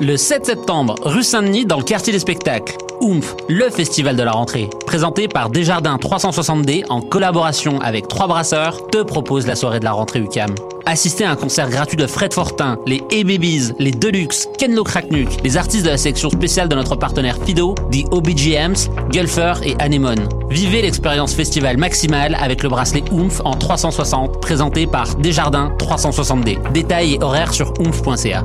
Le 7 septembre, rue Saint-Denis, dans le quartier des spectacles. Oomph, le festival de la rentrée, présenté par Desjardins 360D en collaboration avec Trois Brasseurs, te propose la soirée de la rentrée UCAM. Assistez à un concert gratuit de Fred Fortin, les A-Babies, les Deluxe, Kenlo Kraknuk, les artistes de la section spéciale de notre partenaire Fido, The OBGMs, Gulfer et Anemone. Vivez l'expérience festival maximale avec le bracelet Oomph en 360, présenté par Desjardins 360D. Détails et horaires sur oomph.ca.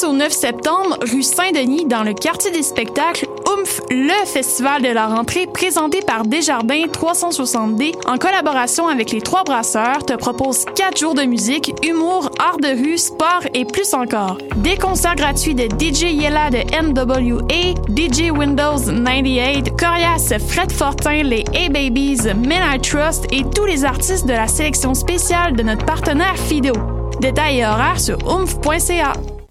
Du 6 au 9 septembre, rue Saint-Denis, dans le quartier des spectacles, Oomph, le festival de la rentrée présenté par Desjardins 360D en collaboration avec les Trois Brasseurs te propose 4 jours de musique, humour, art de rue, sport et plus encore. Des concerts gratuits de DJ Yella de NWA, DJ Windows 98, Corias, Fred Fortin, les A-Babies, Men I Trust et tous les artistes de la sélection spéciale de notre partenaire Fido. Détails et horaires sur oomph.ca.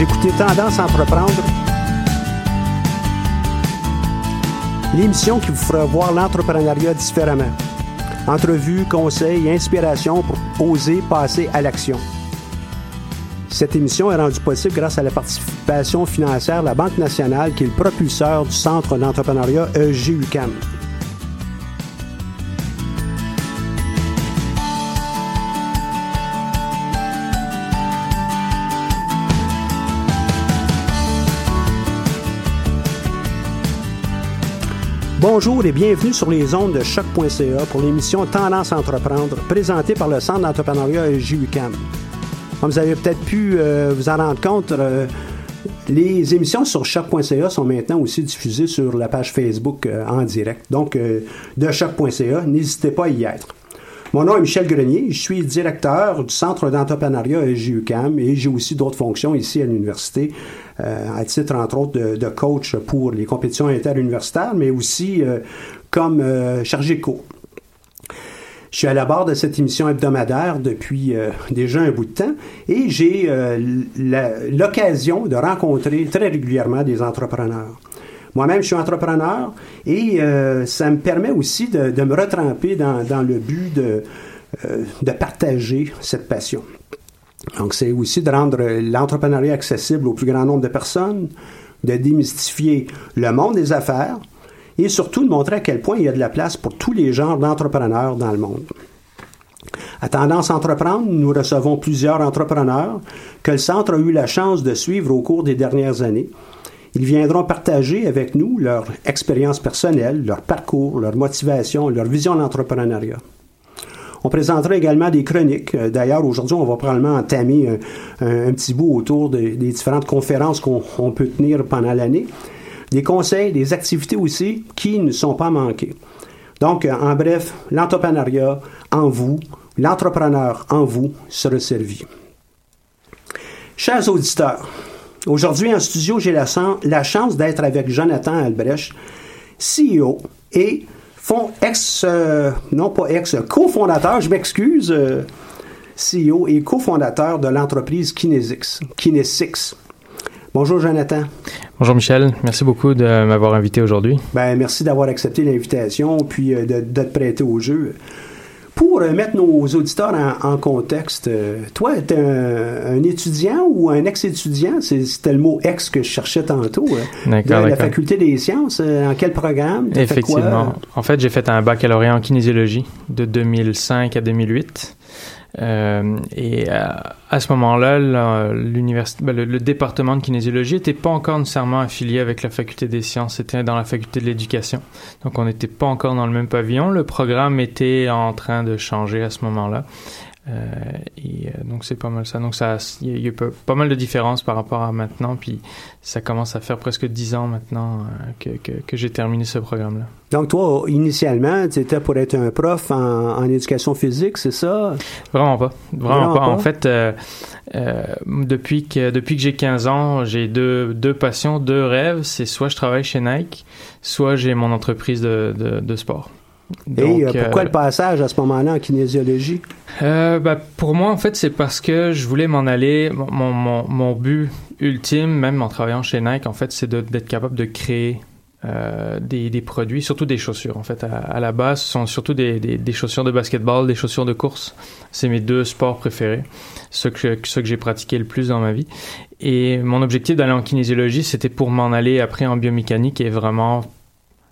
Vous écoutez Tendance à entreprendre. L'émission qui vous fera voir l'entrepreneuriat différemment. Entrevues, conseils, inspiration pour oser passer à l'action. Cette émission est rendue possible grâce à la participation financière de la Banque nationale qui est le propulseur du Centre d'entrepreneuriat EGUCAM. Bonjour et bienvenue sur les ondes de choc.ca pour l'émission Tendance à entreprendre présentée par le Centre d'entrepreneuriat EGUCAM. Comme vous avez peut-être pu euh, vous en rendre compte, euh, les émissions sur choc.ca sont maintenant aussi diffusées sur la page Facebook euh, en direct. Donc, de choc.ca, n'hésitez pas à y être. Mon nom est Michel Grenier, je suis directeur du Centre d'entrepreneuriat EGUCAM et j'ai aussi d'autres fonctions ici à l'université, à titre entre autres de, coach pour les compétitions interuniversitaires, mais aussi euh, comme euh, chargé de cours. Je suis à la barre de cette émission hebdomadaire depuis euh, déjà un bout de temps et j'ai euh, l'occasion de rencontrer très régulièrement des entrepreneurs. Moi-même, je suis entrepreneur et euh, ça me permet aussi de, me retremper dans, le but euh, de partager cette passion. Donc, c'est aussi de rendre l'entrepreneuriat accessible au plus grand nombre de personnes, de démystifier le monde des affaires et surtout de montrer à quel point il y a de la place pour tous les genres d'entrepreneurs dans le monde. À Tendance Entreprendre, nous recevons plusieurs entrepreneurs que le Centre a eu la chance de suivre au cours des dernières années. Ils viendront partager avec nous leur expérience personnelle, leur parcours, leur motivation, leur vision de l'entrepreneuriat. On présentera également des chroniques. Euh, D'ailleurs, aujourd'hui, on va probablement entamer un, un- petit bout autour de- des différentes conférences qu'on on peut tenir pendant l'année. Des conseils, des activités aussi qui ne sont pas manquées. Donc, euh, en bref, l'entrepreneuriat en vous, l'entrepreneur en vous sera servi. Chers auditeurs, aujourd'hui en studio, j'ai la, la chance d'être avec Jonathan Albrecht, CEO et fond, ex, euh, non pas ex, cofondateur, je m'excuse, euh, CEO et cofondateur de l'entreprise Kinesix. Kinesix. Bonjour Jonathan. Bonjour Michel, merci beaucoup de m'avoir invité aujourd'hui. Ben, merci d'avoir accepté l'invitation puis euh, de, de te prêter au jeu. Pour euh, mettre nos auditeurs en, contexte, euh, toi, tu es un, étudiant ou un ex-étudiant? C'était le mot ex que je cherchais tantôt. Euh, de la faculté des sciences. en quel programme? Effectivement. en fait, j'ai fait un baccalauréat en kinésiologie de 2005 à 2008. Euh, et à, à ce moment-là, ben, le, département de kinésiologie n'était pas encore nécessairement affilié avec la faculté des sciences, c'était dans la faculté de l'éducation. Donc on n'était pas encore dans le même pavillon. Le programme était en train de changer à ce moment-là. Euh, et euh, donc c'est pas mal ça. Donc ça, il y, a pas mal de différences par rapport à maintenant. Puis ça commence à faire presque dix ans maintenant euh, que, que, que j'ai terminé ce programme-là. Donc toi, initialement, tu étais pour être un prof en, en éducation physique, c'est ça? Vraiment pas. Vraiment, pas. En fait, euh, depuis que depuis que j'ai 15 ans, j'ai deux deux passions, deux rêves. C'est soit je travaille chez Nike, soit j'ai mon entreprise de, de, de sport. Et euh, pourquoi euh, le passage à ce moment-là en kinésiologie? Euh, ben, pour moi, en fait, c'est parce que je voulais m'en aller. Mon, mon, mon, but ultime, même en travaillant chez Nike, en fait, c'est d'être capable de créer euh, des, des, produits, surtout des chaussures. En fait, à, la base, ce sont surtout des, des, des, chaussures de basketball, des chaussures de course. C'est mes deux sports préférés, ceux que, ceux que j'ai pratiqué le plus dans ma vie. Et mon objectif d'aller en kinésiologie, c'était pour m'en aller après en biomécanique et vraiment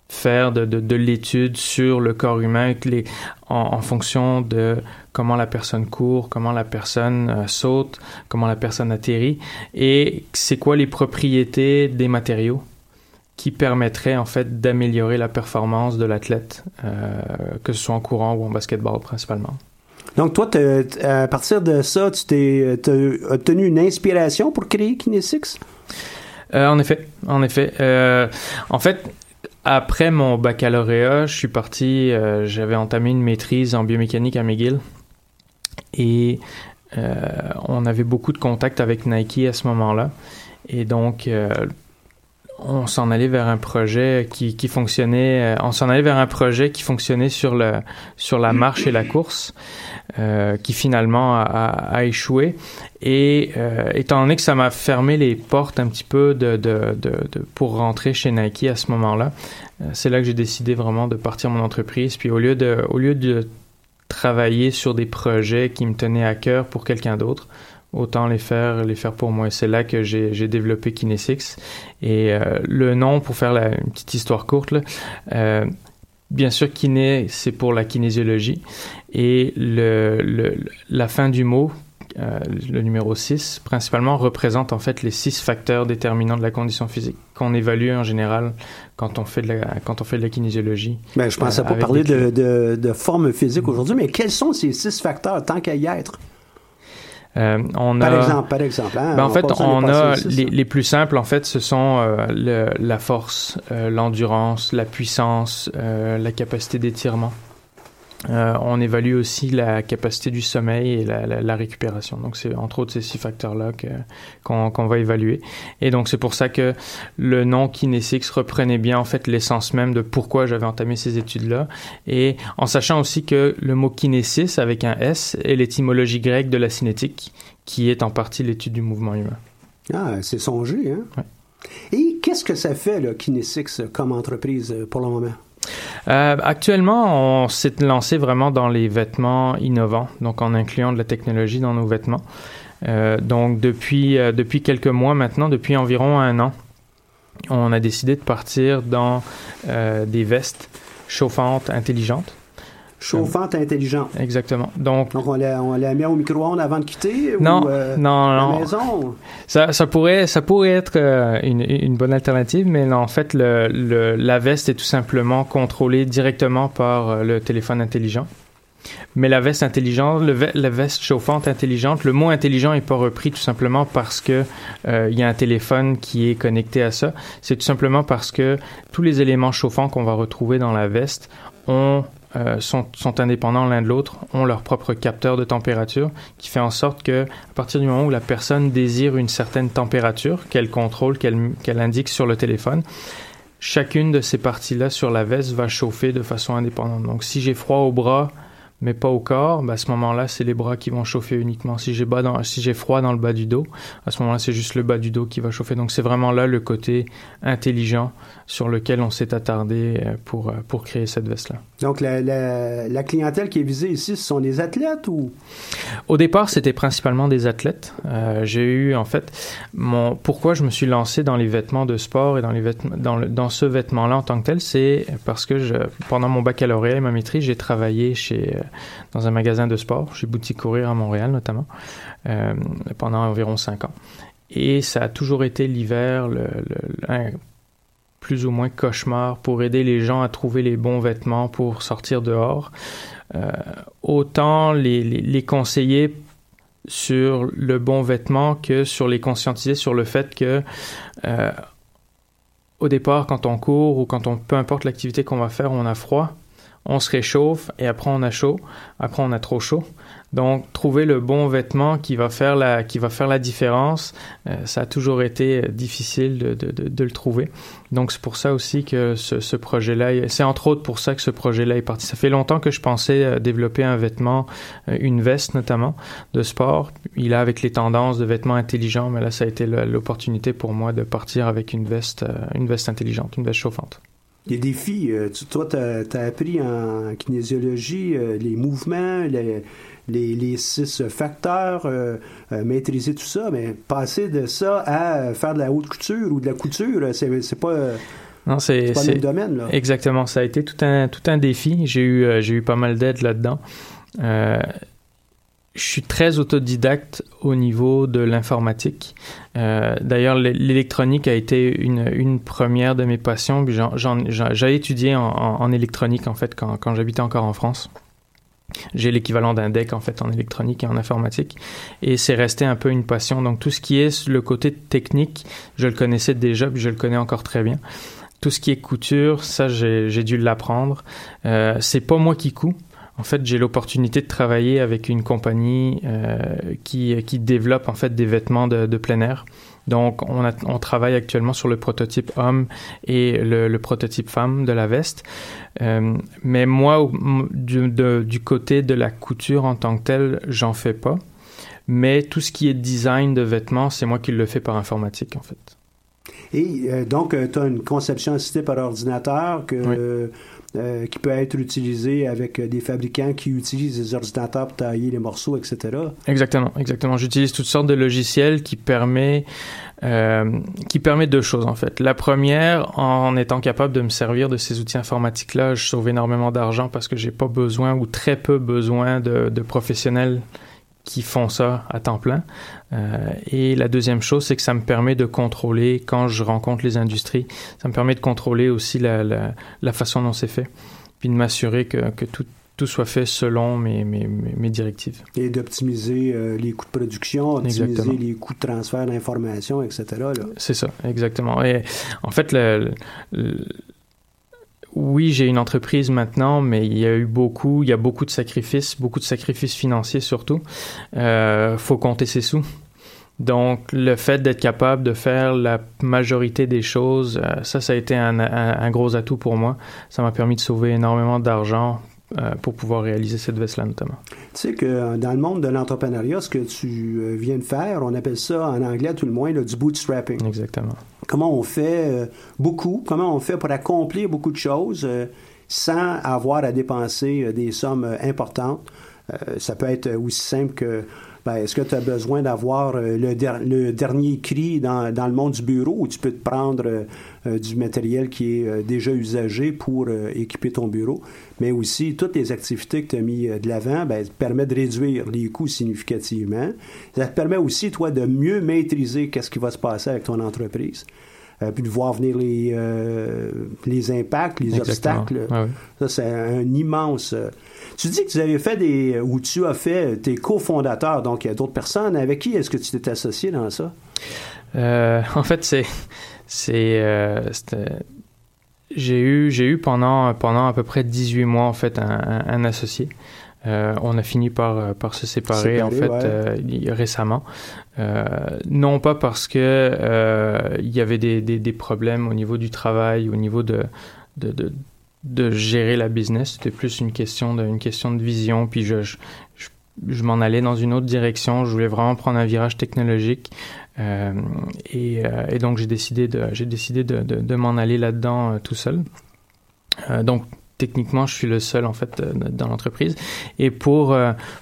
faire de, de, de l'étude sur le corps humain les, en, en, fonction de comment la personne court, comment la personne euh, saute, comment la personne atterrit et c'est quoi les propriétés des matériaux qui permettraient en fait d'améliorer la performance de l'athlète, euh, que ce soit en courant ou en basketball principalement? Donc toi, à partir de ça, tu t'es obtenu une inspiration pour créer Kinesix? Euh, en effet, en effet. Euh, en fait, après mon baccalauréat, je suis parti, euh, j'avais entamé une maîtrise en biomécanique à McGill et euh, on avait beaucoup de contacts avec Nike à ce moment-là. Et donc, euh, on s'en allait vers un projet qui, fonctionnait, on s'en allait vers un projet qui fonctionnait sur, le, sur la marche et la course. Euh, qui finalement a, échoué. Et euh, étant donné que ça m'a fermé les portes un petit peu de, de, de, pour rentrer chez Nike à ce moment-là, euh, c'est là que j'ai décidé vraiment de partir mon entreprise. Puis au lieu de, au lieu de travailler sur des projets qui me tenaient à cœur pour quelqu'un d'autre, autant les faire les faire pour moi. C'est là que j'ai développé Kinesix. Et euh, le nom, pour faire la, une petite histoire courte, là, euh, Bien sûr, kiné, c'est pour la kinésiologie. Et le, le, la fin du mot, euh, le numéro 6, principalement représente en fait les six facteurs déterminants de la condition physique qu'on évalue en général quand on fait de la, quand on fait de la kinésiologie. Ben, je pensais euh, pas parler de, de, de, forme physique aujourd'hui, mais quels sont ces six facteurs tant qu'à y être? Euh, on par a, exemple, par exemple. Hein, ben en fait, on a les, les, plus simples, en fait, ce sont euh, le, la force, euh, l'endurance, la puissance, euh, la capacité d'étirement. Euh, on évalue aussi la capacité du sommeil et la, la, la récupération. Donc, c'est entre autres ces six facteurs-là qu'on va évaluer. Et donc, c'est pour ça que le nom Kinesix reprenait bien en fait l'essence même de pourquoi j'avais entamé ces études-là. Et en sachant aussi que le mot kinésis avec un S est l'étymologie grecque de la cinétique, qui est en partie l'étude du mouvement humain. Ah, c'est songé, hein? Ouais. Et qu'est-ce que ça fait, là, Kinesix, comme entreprise pour le moment? Euh, actuellement, on s'est lancé vraiment dans les vêtements innovants, donc en incluant de la technologie dans nos vêtements. Euh, donc depuis, euh, depuis quelques mois maintenant, depuis environ un an, on a décidé de partir dans des vestes chauffantes intelligentes chauffante intelligente. Exactement. Donc, Donc on, la, on la met au micro-ondes avant de quitter non, ou euh, non, la non. maison? Ça, ça, pourrait, ça pourrait être euh, une, une, bonne alternative, mais non, en fait, le, le, la veste est tout simplement contrôlée directement par euh, le téléphone intelligent. Mais la veste intelligente, le, la veste chauffante intelligente, le mot intelligent n'est pas repris tout simplement parce que euh, il y a un téléphone qui est connecté à ça. C'est tout simplement parce que tous les éléments chauffants qu'on va retrouver dans la veste ont euh, sont, sont, indépendants l'un de l'autre, ont leur propre capteur de température, qui fait en sorte que, à partir du moment où la personne désire une certaine température qu'elle contrôle, qu'elle qu indique sur le téléphone, chacune de ces parties-là sur la veste va chauffer de façon indépendante. Donc, si j'ai froid au bras, mais pas au corps, ben à ce moment-là, c'est les bras qui vont chauffer uniquement. Si j'ai si froid dans le bas du dos, à ce moment-là, c'est juste le bas du dos qui va chauffer. Donc c'est vraiment là le côté intelligent sur lequel on s'est attardé euh, pour, euh, pour créer cette veste-là. Donc la, la, la, clientèle qui est visée ici, ce sont des athlètes ou? Au départ, c'était principalement des athlètes. Euh, j'ai eu en fait mon pourquoi je me suis lancé dans les vêtements de sport et dans les vêtements dans, le, dans ce vêtement-là en tant que tel, c'est parce que je, pendant mon baccalauréat et ma maîtrise, j'ai travaillé chez dans un magasin de sport, chez Boutique Courir à Montréal notamment, euh, pendant environ cinq ans. Et ça a toujours été l'hiver, plus ou moins cauchemar pour aider les gens à trouver les bons vêtements pour sortir dehors. Euh, autant les, conseiller sur le bon vêtement que sur les conscientiser sur le fait que euh, au départ quand on court ou quand on peu importe l'activité qu'on va faire on a froid on se réchauffe et après on a chaud, après on a trop chaud. Donc trouver le bon vêtement qui va faire la, qui va faire la différence, euh, ça a toujours été difficile de, de, de, de le trouver. Donc c'est pour ça aussi que ce, ce projet-là, c'est entre autres pour ça que ce projet-là est parti. Ça fait longtemps que je pensais euh, développer un vêtement, euh, une veste notamment de sport. Il a avec les tendances de vêtements intelligents, mais là ça a été l'opportunité pour moi de partir avec une veste, une veste intelligente, une veste chauffante les défis. Euh, toi, tu as, appris en kinésiologie euh, les mouvements, les, les, les six facteurs, euh, maîtriser tout ça, mais passer de ça à faire de la haute couture ou de la couture, c'est pas. Non, c'est pas le même domaine. Là. Exactement. Ça a été tout un, tout un défi. J'ai eu, j'ai eu pas mal d'aide là-dedans je suis très autodidacte au niveau de l'informatique. Euh, D'ailleurs, l'électronique a été une, première de mes passions. J'ai étudié en, électronique en fait quand, j'habitais encore en France. J'ai l'équivalent d'un deck en fait en électronique et en informatique et c'est resté un peu une passion. Donc tout ce qui est le côté technique, je le connaissais déjà, puis je le connais encore très bien. Tout ce qui est couture, ça j'ai dû l'apprendre. Euh, c'est pas moi qui couds, en fait, j'ai l'opportunité de travailler avec une compagnie euh, qui, qui développe en fait des vêtements de, de plein air. Donc, on, a, on, travaille actuellement sur le prototype homme et le, le prototype femme de la veste. Euh, mais moi, du, de, du côté de la couture en tant que tel, j'en fais pas. Mais tout ce qui est design de vêtements, c'est moi qui le fais par informatique, en fait. Et euh, donc, euh, tu as une conception assistée par ordinateur que... Oui euh, qui peut être utilisé avec des fabricants qui utilisent des ordinateurs pour tailler les morceaux, etc. Exactement, exactement. J'utilise toutes sortes de logiciels qui euh, qui permet deux choses en fait. La première, en étant capable de me servir de ces outils informatiques-là, je sauve énormément d'argent parce que j'ai pas besoin ou très peu besoin de, de professionnels qui font ça à temps plein. Euh, et la deuxième chose, c'est que ça me permet de contrôler, quand je rencontre les industries, ça me permet de contrôler aussi la, la, la façon dont c'est fait, puis de m'assurer que, que tout, tout soit fait selon mes, mes, mes directives. Et d'optimiser euh, les coûts de production, optimiser exactement. les coûts de transfert d'informations, etc. C'est ça, exactement. Et en fait, le, le oui, j'ai une entreprise maintenant, mais il y a eu beaucoup, il y a beaucoup de sacrifices, beaucoup de sacrifices financiers surtout. Euh, faut compter ses sous. Donc, le fait d'être capable de faire la majorité des choses, euh, ça, ça a été un, gros atout pour moi. Ça m'a permis de sauver énormément d'argent pour pouvoir réaliser cette veste-là notamment. Tu sais que dans le monde de l'entrepreneuriat, ce que tu euh, viens de faire, on appelle ça en anglais tout le moins là, du bootstrapping. Exactement. Comment on fait euh, beaucoup, comment on fait pour accomplir beaucoup de choses euh, sans avoir à dépenser euh, des sommes importantes? ça peut être aussi simple que ben, est-ce que tu as besoin d'avoir euh, le, der le, dernier cri dans, dans, le monde du bureau ou tu peux te prendre euh, du matériel qui est euh, déjà usagé pour euh, équiper ton bureau, mais aussi toutes les activités que tu as mis de l'avant ben, te permettent de réduire les coûts significativement. Ça te permet aussi, toi, de mieux maîtriser qu'est-ce qui va se passer avec ton entreprise. Euh, puis de voir venir les, euh, les impacts, les Exactement. obstacles. Ah oui. Ça, c'est un immense. Tu dis que tu avais fait des. ou tu as fait tes cofondateurs, donc il y a d'autres personnes. Avec qui est-ce que tu t'es associé dans ça? Euh, en fait, c'est. C'est. Euh, j'ai eu, j'ai eu pendant, pendant à peu près 18 mois, en fait, un, un, un associé. Euh, on a fini par, par se séparer, en fait ouais. euh, récemment. Euh, non pas parce que euh, il y avait des, des, des, problèmes au niveau du travail, au niveau de, de, de de gérer la business. C'était plus une question de, question de vision. Puis je, je, je, m'en allais dans une autre direction. Je voulais vraiment prendre un virage technologique. Euh, et, euh, et, donc j'ai décidé de, j'ai décidé de, de, m'en aller là-dedans euh, tout seul. Donc techniquement, je suis le seul en fait dans l'entreprise. Et pour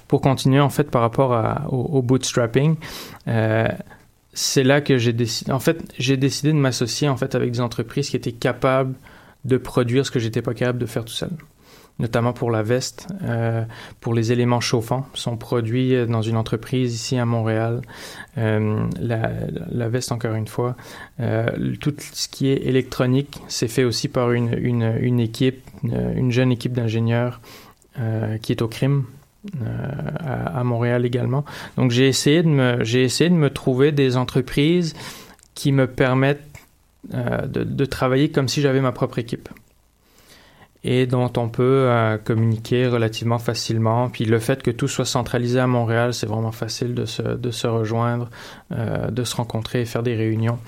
pour continuer en fait par rapport au, au bootstrapping c'est là que j'ai décidé. En fait, j'ai décidé de m'associer en fait avec des entreprises qui étaient capables de produire ce que j'étais pas capable de faire tout seul. Notamment pour la veste, euh, pour les éléments chauffants, sont produits dans une entreprise ici à Montréal. Euh, la, veste, encore une fois, euh, tout ce qui est électronique, c'est fait aussi par une, une, équipe, une jeune équipe d'ingénieurs qui est au crime, à, à, Montréal également. Donc j'ai essayé de me j'ai essayé de me trouver des entreprises qui me permettent euh, de, de, travailler comme si j'avais ma propre équipe et dont on peut euh, communiquer relativement facilement. Puis le fait que tout soit centralisé à Montréal, c'est vraiment facile de se, de se rejoindre, euh, de se rencontrer et faire des réunions.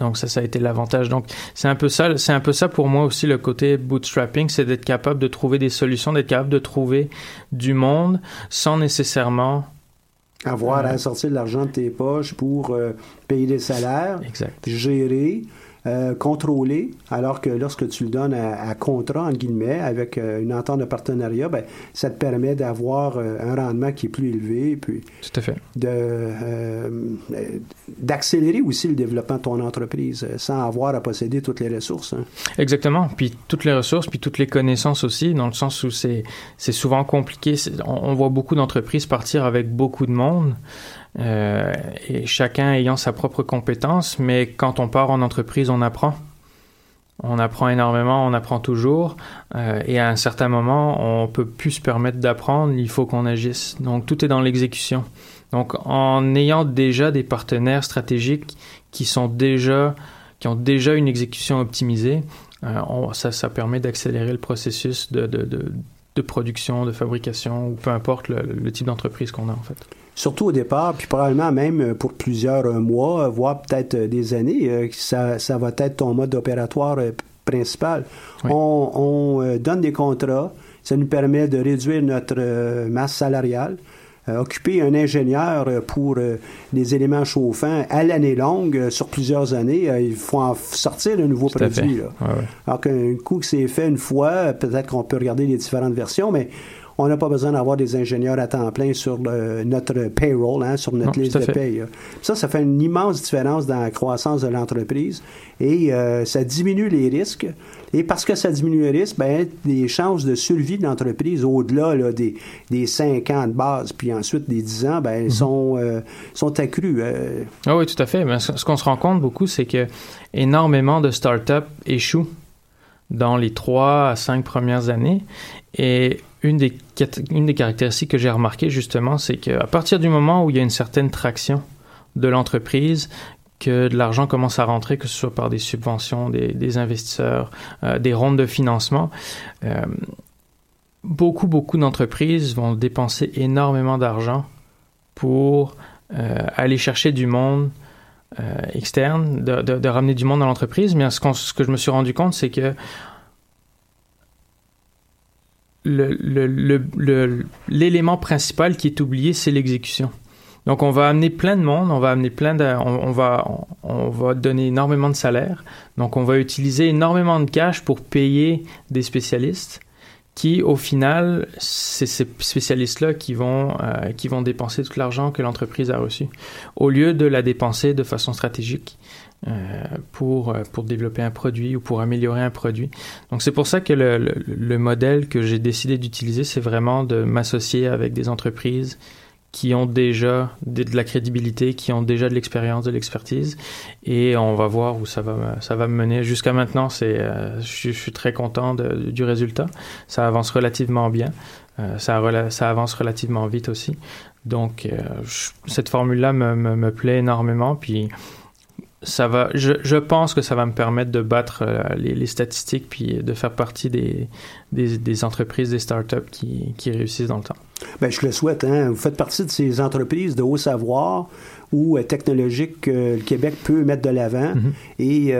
Donc ça, ça a été l'avantage. Donc c'est un peu ça, c'est un peu ça pour moi aussi le côté bootstrapping, c'est d'être capable de trouver des solutions, d'être capable de trouver du monde sans nécessairement avoir à sortir de l'argent de tes poches pour euh, payer des salaires, exact. gérer, euh, contrôler, alors que lorsque tu le donnes à, à contrat, en guillemets, avec euh, une entente de partenariat, ben, ça te permet d'avoir euh, un rendement qui est plus élevé, puis Tout à fait. euh, d'accélérer aussi le développement de ton entreprise sans avoir à posséder toutes les ressources. Hein. Exactement, puis toutes les ressources, puis toutes les connaissances aussi, dans le sens où c'est c'est souvent compliqué. On, on voit beaucoup d'entreprises partir avec beaucoup de monde. Euh, et chacun ayant sa propre compétence, mais quand on part en entreprise, on apprend. On apprend énormément, on apprend toujours, euh, et à un certain moment, on peut plus se permettre d'apprendre, il faut qu'on agisse. Donc tout est dans l'exécution. Donc en ayant déjà des partenaires stratégiques qui sont déjà, qui ont déjà une exécution optimisée, euh, ça, ça permet d'accélérer le processus de, de, de, production, de fabrication, ou peu importe le, le type d'entreprise qu'on a en fait surtout au départ, puis probablement même pour plusieurs mois, voire peut-être des années, ça, ça va être ton mode opératoire principal. Oui. On, on, donne des contrats, ça nous permet de réduire notre masse salariale. Euh, occuper un ingénieur pour euh, des éléments chauffants à l'année longue, euh, sur plusieurs années, il faut en sortir de nouveaux Tout produits. Là. Ouais, ouais. Alors qu'un coup que c'est fait une fois, peut-être qu'on peut regarder les différentes versions, mais on n'a pas besoin d'avoir des ingénieurs à temps plein sur le, notre payroll, hein, sur notre non, liste de paye. Ça, ça fait une immense différence dans la croissance de l'entreprise et euh, ça diminue les risques. Et parce que ça diminue les risques, ben, les chances de survie de l'entreprise au-delà là, des, des 5 ans de base, puis ensuite des 10 ans, ben, mm -hmm. sont, euh, sont accrues. Euh... Ah oui, tout à fait. Mais ce qu'on se rend compte beaucoup, c'est que énormément de startups échouent dans les 3 à 5 premières années. Et une des, caractéristiques que j'ai remarqué justement, c'est qu'à partir du moment où il y a une certaine traction de l'entreprise, que de l'argent commence à rentrer, que ce soit par des subventions, des, investisseurs, euh, des rondes de financement, euh, beaucoup, beaucoup d'entreprises vont dépenser énormément d'argent pour euh, aller chercher du monde externe, de, ramener du monde dans l'entreprise. Mais ce, que je me suis rendu compte, c'est que l'élément principal qui est oublié, c'est l'exécution. Donc, on va amener plein de monde, on va amener plein de, va, on, va donner énormément de salaire. Donc, on va utiliser énormément de cash pour payer des spécialistes qui, au final, c'est ces spécialistes-là qui vont, euh, qui vont dépenser tout l'argent que l'entreprise a reçu, au lieu de la dépenser de façon stratégique. Euh, pour, pour développer un produit ou pour améliorer un produit. Donc c'est pour ça que le, le, le modèle que j'ai décidé d'utiliser, c'est vraiment de m'associer avec des entreprises qui ont déjà de, la crédibilité, qui ont déjà de l'expérience, de l'expertise, et on va voir où ça va, ça va me mener. Jusqu'à maintenant, c'est, euh, je, je, suis très content du résultat. Ça avance relativement bien. Euh, ça, ça, avance relativement vite aussi. Donc, euh, je, cette formule-là me, me, me, plaît énormément. Puis, ça va, je, je, pense que ça va me permettre de battre euh, les, les, statistiques puis de faire partie des, des, des, entreprises, des startups qui, qui réussissent dans le temps. Bien, je le souhaite. Hein? Vous faites partie de ces entreprises de haut savoir ou technologiques que le Québec peut mettre de l'avant. Mhm. Et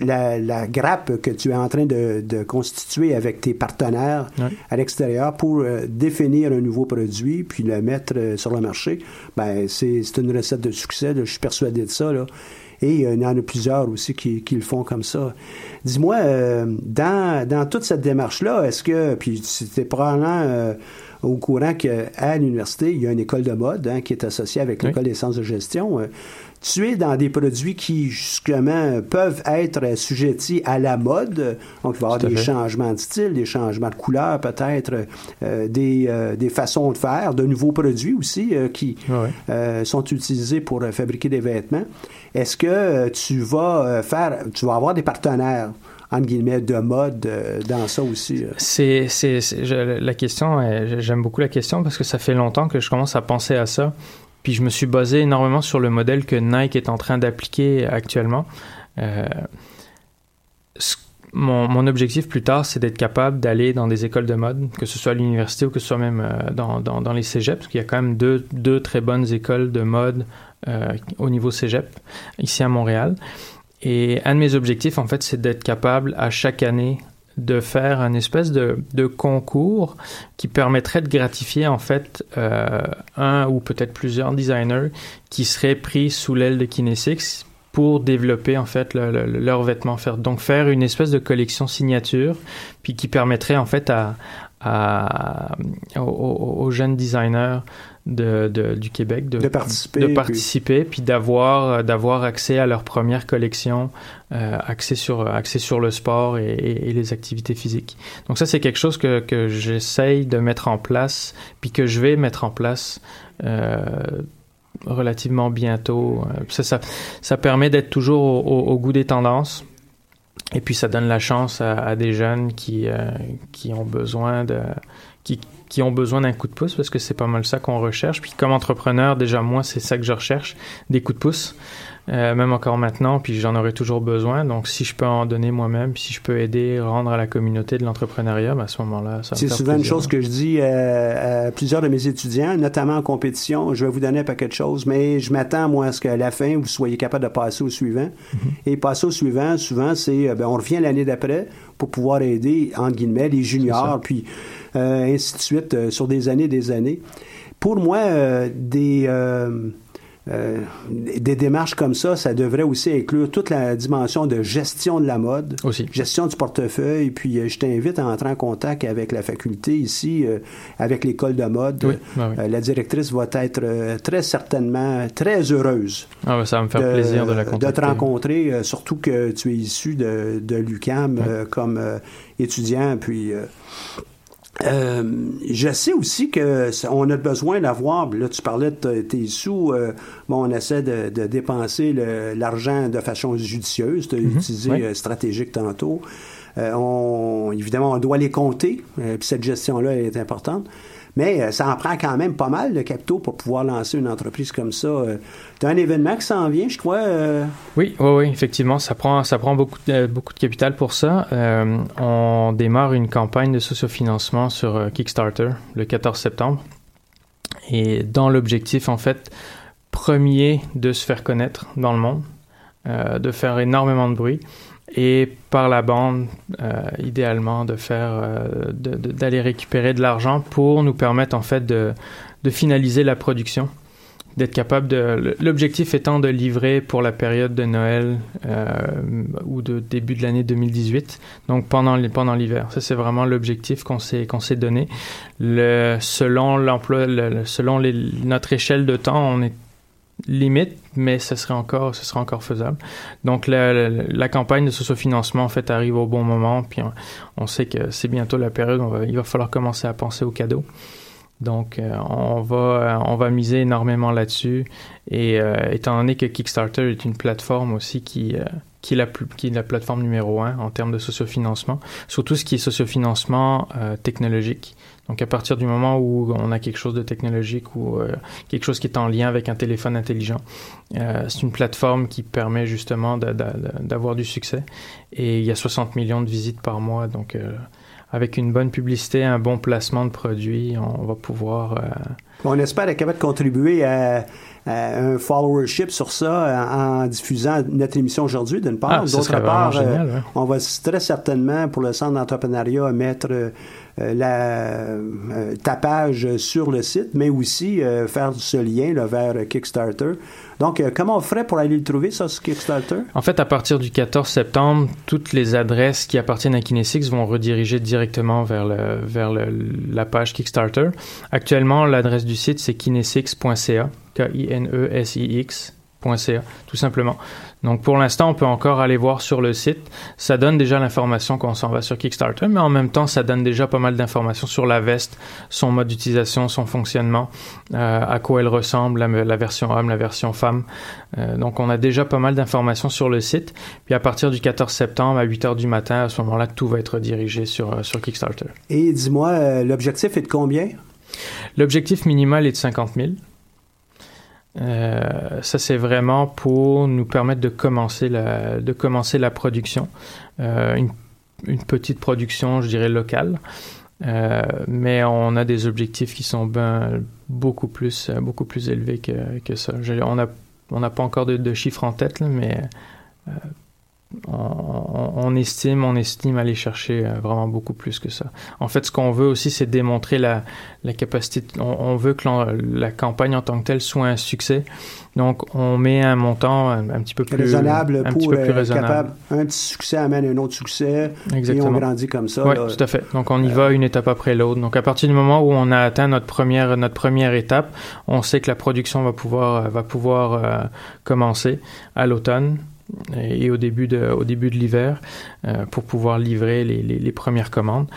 la, la, grappe que tu es en train de, de constituer avec tes partenaires à l'extérieur pour définir un nouveau produit puis le mettre sur le marché, ben c'est une recette de succès. je suis persuadé de ça. Là. Et euh, il y en a plusieurs aussi qui, le font comme ça. Dis-moi, euh, dans, dans toute cette démarche-là, est-ce que, puis c'était probablement euh, au courant qu'à l'université, il y a une école de mode hein, qui est associée avec l'école des sciences de gestion tu es dans des produits qui, justement, peuvent être assujettis à la mode. Donc, il va y avoir des changements de style, des changements de couleur, peut-être, euh, des, euh, des, façons de faire, de nouveaux produits aussi euh, qui sont utilisés pour fabriquer des vêtements. Est-ce que tu vas faire, tu vas avoir des partenaires? entre guillemets, de mode dans ça aussi? C'est, c'est, la question, j'aime beaucoup la question parce que ça fait longtemps que je commence à penser à ça. Puis je me suis basé énormément sur le modèle que Nike est en train d'appliquer actuellement. Euh, mon, objectif plus tard, c'est d'être capable d'aller dans des écoles de mode, que ce soit à l'université ou que ce soit même euh, dans, dans, dans, les cégeps, parce qu'il y a quand même deux, deux très bonnes écoles de mode euh, au niveau cégep, ici à Montréal. Et un de mes objectifs, en fait, c'est d'être capable à chaque année de faire un espèce de, de, concours qui permettrait de gratifier en fait euh, un ou peut-être plusieurs designers qui seraient pris sous l'aile de Kinesix pour développer en fait leurs vêtements faire. Donc faire une espèce de collection signature puis qui permettrait en fait à, à aux, jeunes designers de, de, du Québec de, de participer, de participer puis, d'avoir d'avoir accès à leur première collection euh, axée sur axée sur le sport et, et, les activités physiques. Donc ça c'est quelque chose que, que j'essaye de mettre en place puis que je vais mettre en place euh, relativement bientôt. Euh, ça, ça, ça permet d'être toujours au, au, goût des tendances. Et puis ça donne la chance à, à des jeunes qui, euh, qui ont besoin de qui, qui ont besoin d'un coup de pouce parce que c'est pas mal ça qu'on recherche. Puis comme entrepreneur, déjà moi, c'est ça que je recherche, des coups de pouce. Euh, même encore maintenant, puis j'en aurai toujours besoin. Donc, si je peux en donner moi-même, si je peux aider, rendre à la communauté de l'entrepreneuriat, ben, à ce moment-là, ça C'est souvent une chose que je dis à, plusieurs de mes étudiants, notamment en compétition. Je vais vous donner un paquet de choses, mais je m'attends, moi, à ce qu'à la fin, vous soyez capable de passer au suivant. Mm-hmm. Et passer au suivant, souvent, c'est, euh, ben, on revient l'année d'après pour pouvoir aider, entre guillemets, les juniors, puis euh, ainsi de suite, sur des années, des années. Pour moi, des euh, des démarches comme ça, ça devrait aussi inclure toute la dimension de gestion de la mode, aussi. gestion du portefeuille. Puis euh, je t'invite à entrer en contact avec la faculté ici, euh, avec l'école de mode. la directrice va être très certainement très heureuse. Ah, ça va me faire plaisir de la De te rencontrer, surtout que tu es issu de, de l'UCAM comme étudiant. Puis euh, je sais aussi que on a besoin d'avoir. Là, tu parlais de tes sous. Euh, bon, on essaie de, de dépenser l'argent de façon judicieuse. Tu as utilisé euh, stratégique tantôt. on, évidemment, on doit les compter. puis cette gestion-là est importante. Mais euh, ça en prend quand même pas mal de capitaux pour pouvoir lancer une entreprise comme ça. Euh, tu as un événement qui s'en vient, je crois. Euh? Oui, oui, oui, effectivement, ça prend, ça prend beaucoup, de, beaucoup de capital pour ça. on démarre une campagne de sociofinancement sur Kickstarter le 14 septembre. Et dans l'objectif, en fait, premier de se faire connaître dans le monde, de faire énormément de bruit et par la bande, euh, idéalement, de faire, euh, d'aller récupérer de l'argent pour nous permettre en fait de, de finaliser la production, d'être capable de. L'objectif étant de livrer pour la période de Noël euh, ou de début de l'année 2018, donc pendant pendant l'hiver. Ça c'est vraiment l'objectif qu'on s'est qu'on s'est donné. Le, selon l'emploi, selon notre échelle de temps, on est limite, mais ce serait encore, ce serait encore faisable. Donc la, la, campagne de socio-financement en fait arrive au bon moment, puis on, sait que c'est bientôt la période où il va falloir commencer à penser aux cadeaux. Donc euh, on va on va miser énormément là-dessus et euh, étant donné que Kickstarter est une plateforme aussi qui euh, qui est la plus, qui est la plateforme numéro un en termes de sociofinancement, surtout ce qui est sociofinancement technologique. Donc à partir du moment où on a quelque chose de technologique ou euh, quelque chose qui est en lien avec un téléphone intelligent, euh, c'est une plateforme qui permet justement d'avoir du succès. Et il y a 60 millions de visites par mois, donc euh, avec une bonne publicité, un bon placement de produits, on va pouvoir On espère être capable de contribuer à, un followership sur ça en, diffusant notre émission aujourd'hui, d'une part. Ah, D'autre part, génial, euh, on va très certainement, pour le Centre d'entrepreneuriat, mettre euh, le tapage sur le site, mais aussi faire ce lien vers Kickstarter. Donc, euh, comment on ferait pour aller le trouver, ça, sur Kickstarter? En fait, à partir du 14 septembre, toutes les adresses qui appartiennent à Kinesix vont rediriger directement vers, le, vers la page Kickstarter. Actuellement, l'adresse du site, c'est kinesix.ca, K-I-N-E-S-I-X.ca, tout simplement. Donc pour l'instant, on peut encore aller voir sur le site. Ça donne déjà l'information qu'on s'en va sur Kickstarter, mais en même temps, ça donne déjà pas mal d'informations sur la veste, son mode d'utilisation, son fonctionnement, euh, à quoi elle ressemble, la, version homme, la version femme. Euh, donc on a déjà pas mal d'informations sur le site. Puis à partir du 14 septembre à 8 heures du matin, à ce moment-là, tout va être dirigé sur, euh, sur Kickstarter. Et dis-moi, l'objectif est de combien? L'objectif minimal est de 50 000. Euh, ça, c'est vraiment pour nous permettre de commencer la, de commencer la production. Euh, une, petite production, je dirais, locale. Euh, mais on a des objectifs qui sont ben, beaucoup, plus, beaucoup plus élevés que, que ça. on n'a on pas encore de, chiffres en tête, mais on, estime, on estime aller chercher euh, vraiment beaucoup plus que ça. En fait, ce qu'on veut aussi, c'est démontrer la, capacité. On, veut que la campagne en tant que telle soit un succès. Donc, on met un montant un, petit peu plus raisonnable un pour petit peu plus raisonnable. Capable, un petit succès amène un autre succès. Exactement. Et on grandit comme ça. Oui, tout à fait. Donc, on y va une étape après l'autre. Donc, à partir du moment où on a atteint notre première notre première étape, on sait que la production va pouvoir va pouvoir euh, commencer à l'automne et au début de, au début de l'hiver euh, pour pouvoir livrer les, premières commandes.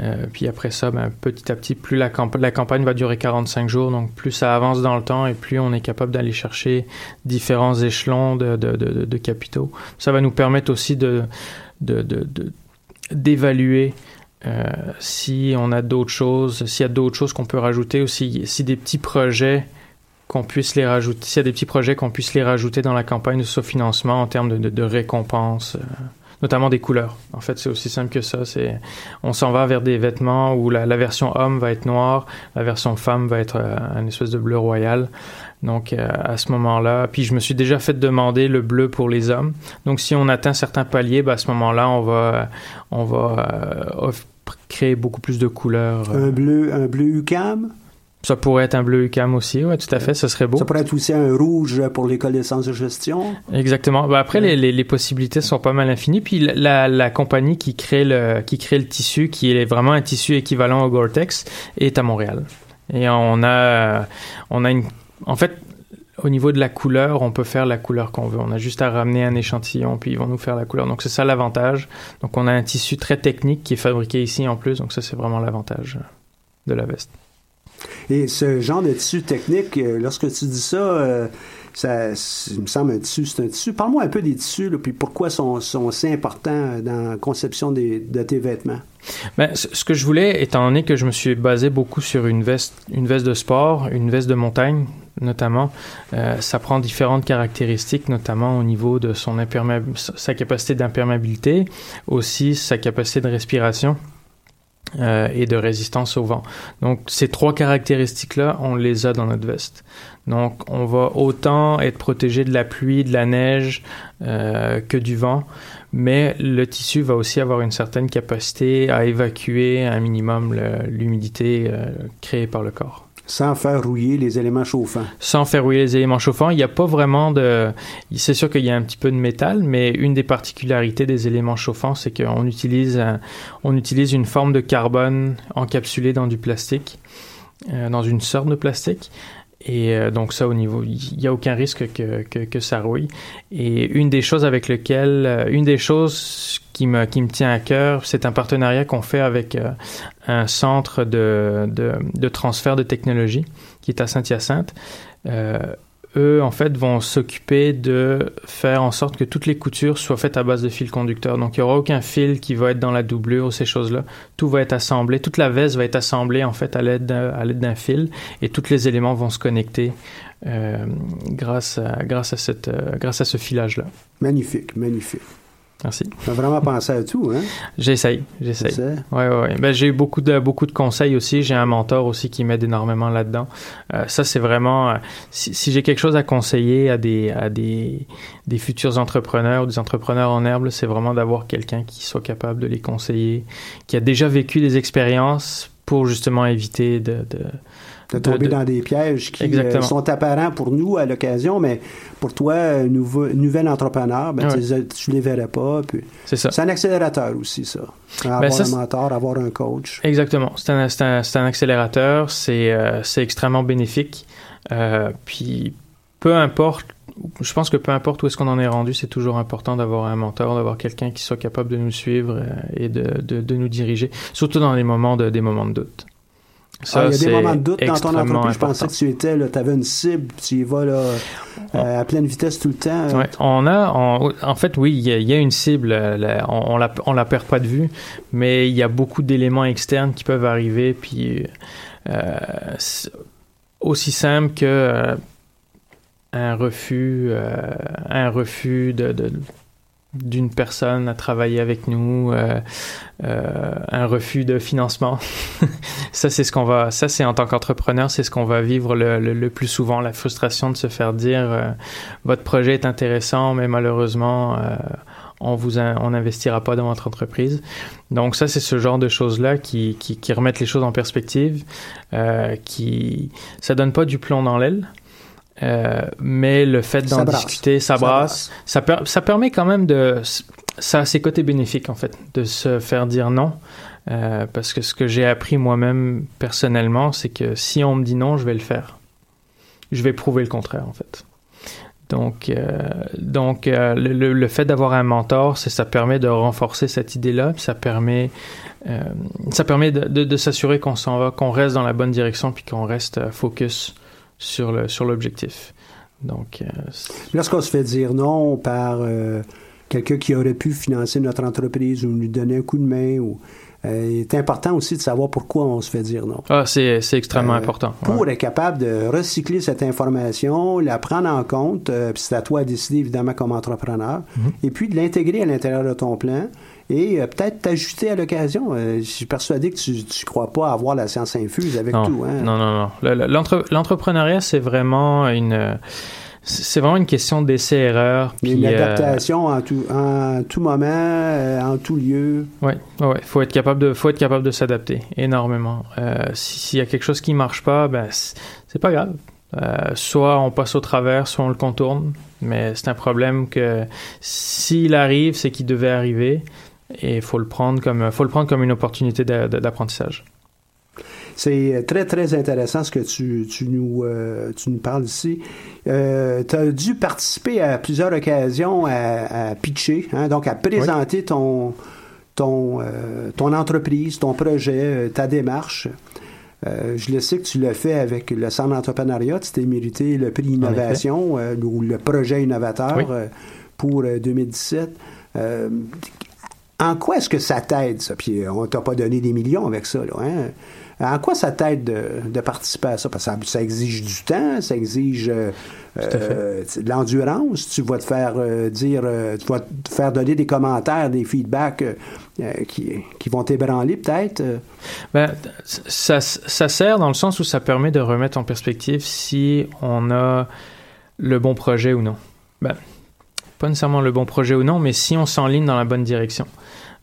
Euh, puis après ça, ben, petit à petit, plus la, la campagne va durer 45 jours, donc plus ça avance dans le temps et plus on est capable d'aller chercher différents échelons de, de, de, capitaux. Ça va nous permettre aussi de, d'évaluer euh, si on a d'autres choses, s'il y a d'autres choses qu'on peut rajouter ou si des petits projets qu'on puisse les rajouter, s'il y a des petits projets qu'on puisse les rajouter dans la campagne de financement en termes de, de, récompenses, euh, notamment des couleurs. En fait, c'est aussi simple que ça. C'est, on s'en va vers des vêtements où la, version homme va être noire, la version femme va être euh, un espèce de bleu royal. Donc euh, à ce moment-là, puis je me suis déjà fait demander le bleu pour les hommes. Donc si on atteint certains paliers, ben, à ce moment-là, on va, on va créer beaucoup plus de couleurs. Un bleu, un bleu UCAM ça pourrait être un bleu UCAM aussi, oui, tout à fait, ça serait beau. Ça pourrait être aussi un rouge pour les connaissances de gestion. Exactement. Ben après, les, les, possibilités sont pas mal infinies. Puis la, la, compagnie qui crée, le, qui crée le tissu, qui est vraiment un tissu équivalent au Gore-Tex, est à Montréal. Et on a, on a une... En fait, au niveau de la couleur, on peut faire la couleur qu'on veut. On a juste à ramener un échantillon, puis ils vont nous faire la couleur. Donc c'est ça l'avantage. Donc on a un tissu très technique qui est fabriqué ici en plus. Donc ça, c'est vraiment l'avantage de la veste. Et ce genre de tissu technique, euh, lorsque tu dis ça, euh, ça, me semble un tissu, c'est un tissu. Parle-moi un peu des tissus, là, puis pourquoi sont, sont si importants dans la conception de tes vêtements? Ben, ce que je voulais, étant donné que je me suis basé beaucoup sur une veste, une veste de sport, une veste de montagne, notamment, euh, ça prend différentes caractéristiques, notamment au niveau de son sa capacité d'imperméabilité, aussi sa capacité de respiration. Euh, et de résistance au vent. Donc ces trois caractéristiques-là, on les a dans notre veste. Donc on va autant être protégé de la pluie, de la neige euh, que du vent, mais le tissu va aussi avoir une certaine capacité à évacuer un minimum l'humidité euh, créée par le corps. Sans faire rouiller les éléments chauffants. Sans faire rouiller les éléments chauffants. Il n'y a pas vraiment de... C'est sûr qu'il y a un petit peu de métal, mais une des particularités des éléments chauffants, c'est qu'on utilise, on utilise une forme de carbone encapsulée dans du plastique, euh, dans une sorte de plastique. Et euh, donc ça, au niveau, il n'y a aucun risque que, que, ça rouille. Et une des choses avec lesquelles, euh, une des choses qui me, tient à cœur, c'est un partenariat qu'on fait avec euh, un centre de, transfert de technologie qui est à Saint-Hyacinthe. Euh, eux, en fait, vont s'occuper de faire en sorte que toutes les coutures soient faites à base de fil conducteur. Donc, il n'y aura aucun fil qui va être dans la doublure ou ces choses-là. Tout va être assemblé. Toute la veste va être assemblée, en fait, à l'aide d'un fil et tous les éléments vont se connecter euh, euh, grâce à ce filage-là. Magnifique, magnifique. Merci. Tu as vraiment pensé à tout, hein? J'essaye, j'essaye. Ouais, ouais, ouais. Ben, j'ai eu beaucoup de, beaucoup de conseils aussi. J'ai un mentor aussi qui m'aide énormément là-dedans. Euh, ça, c'est vraiment, euh, si, si j'ai quelque chose à conseiller à des, à des, des futurs entrepreneurs ou des entrepreneurs en herbe, c'est vraiment d'avoir quelqu'un qui soit capable de les conseiller, qui a déjà vécu des expériences pour justement éviter de, de de tomber dans des pièges qui euh, sont apparents pour nous à l'occasion, mais pour toi, nouveau, nouvel entrepreneur, ben, tu, ne les verrais pas. C'est ça. C'est un accélérateur aussi, ça. Ben, avoir un mentor, avoir un coach. Exactement. C'est un, un, un, accélérateur. C'est euh, extrêmement bénéfique. Euh, puis, peu importe je pense que peu importe où est-ce qu'on en est rendu, c'est toujours important d'avoir un mentor, d'avoir quelqu'un qui soit capable de nous suivre euh, et de, de, de, nous diriger, surtout dans les moments de, des moments de doute. Ça, il y a des moments de doute dans ton entreprise. Je pensais que tu étais, tu avais une cible, tu y vas là, euh, à pleine vitesse tout le temps. Ouais, on a, en fait, oui, il y, a, une cible, on, on, la, on la perd pas de vue, mais il y a beaucoup d'éléments externes qui peuvent arriver, puis euh, aussi simple que euh, un refus, euh, un refus de, de d'une personne à travailler avec nous, euh, euh, un refus de financement. ça, c'est ce qu'on va, ça, c'est en tant qu'entrepreneur, c'est ce qu'on va vivre le, le, plus souvent, la frustration de se faire dire euh, votre projet est intéressant, mais malheureusement, euh, on vous, on n'investira pas dans votre entreprise. Donc ça, c'est ce genre de choses-là qui, qui, qui, remettent les choses en perspective, euh, qui, ça donne pas du plomb dans l'aile. Euh, mais le fait d'en discuter, ça, brasse. Ça, ça, permet quand même de. Ça a ses côtés bénéfiques, en fait, de se faire dire non. Euh, parce que ce que j'ai appris moi-même personnellement, c'est que si on me dit non, je vais le faire. Je vais prouver le contraire, en fait. Donc, euh, donc le, le, fait d'avoir un mentor, ça permet de renforcer cette idée-là, ça permet, ça permet de, de, de s'assurer qu'on s'en va, qu'on reste dans la bonne direction, puis qu'on reste focus sur l'objectif. Donc, euh, lorsqu'on se fait dire non par euh, quelqu'un qui aurait pu financer notre entreprise ou nous donner un coup de main, ou euh, il est important aussi de savoir pourquoi on se fait dire non. Ah, c'est, extrêmement important. Pour être capable de recycler cette information, la prendre en compte, puis c'est à toi de décider évidemment comme entrepreneur, mm-hmm. et puis de l'intégrer à l'intérieur de ton plan et euh, peut-être t'ajuster à l'occasion. Euh, je suis persuadé que tu ne crois pas avoir la science infuse avec tout. Hein? Non, non, non. L'entrepreneuriat, c'est vraiment une... C'est vraiment une question d'essai-erreur. Une euh, adaptation en, tout, en tout moment, en tout lieu. Oui, ouais, faut être capable de, faut être capable de s'adapter énormément. S'il y a quelque chose qui marche pas, ben c'est pas grave. soit on passe au travers, soit on le contourne. Mais c'est un problème que s'il arrive, c'est qu'il devait arriver et il faut le prendre comme faut le prendre comme une opportunité d'apprentissage. C'est très, très intéressant ce que tu, tu nous, euh, tu nous parles ici. Euh, tu as dû participer à plusieurs occasions à, pitcher, hein, donc à présenter ton, ton, euh, ton entreprise, ton projet, ta démarche. je le sais que tu l'as fait avec le Centre d'entrepreneuriat. Tu t'es mérité le prix innovation ou le projet innovateur pour 2017 en quoi est-ce que ça t'aide, ça? Puis euh, on t'a pas donné des millions avec ça, là, hein? En quoi ça t'aide de, participer à ça? Parce que ça, exige du temps, ça exige euh, euh, de l'endurance. Tu vas te faire dire, tu vas te faire donner des commentaires, des feedbacks qui, vont t'ébranler peut-être. Ben, ça, ça sert dans le sens où ça permet de remettre en perspective si on a le bon projet ou non. Ben, pas nécessairement le bon projet ou non, mais si on s'enligne dans la bonne direction.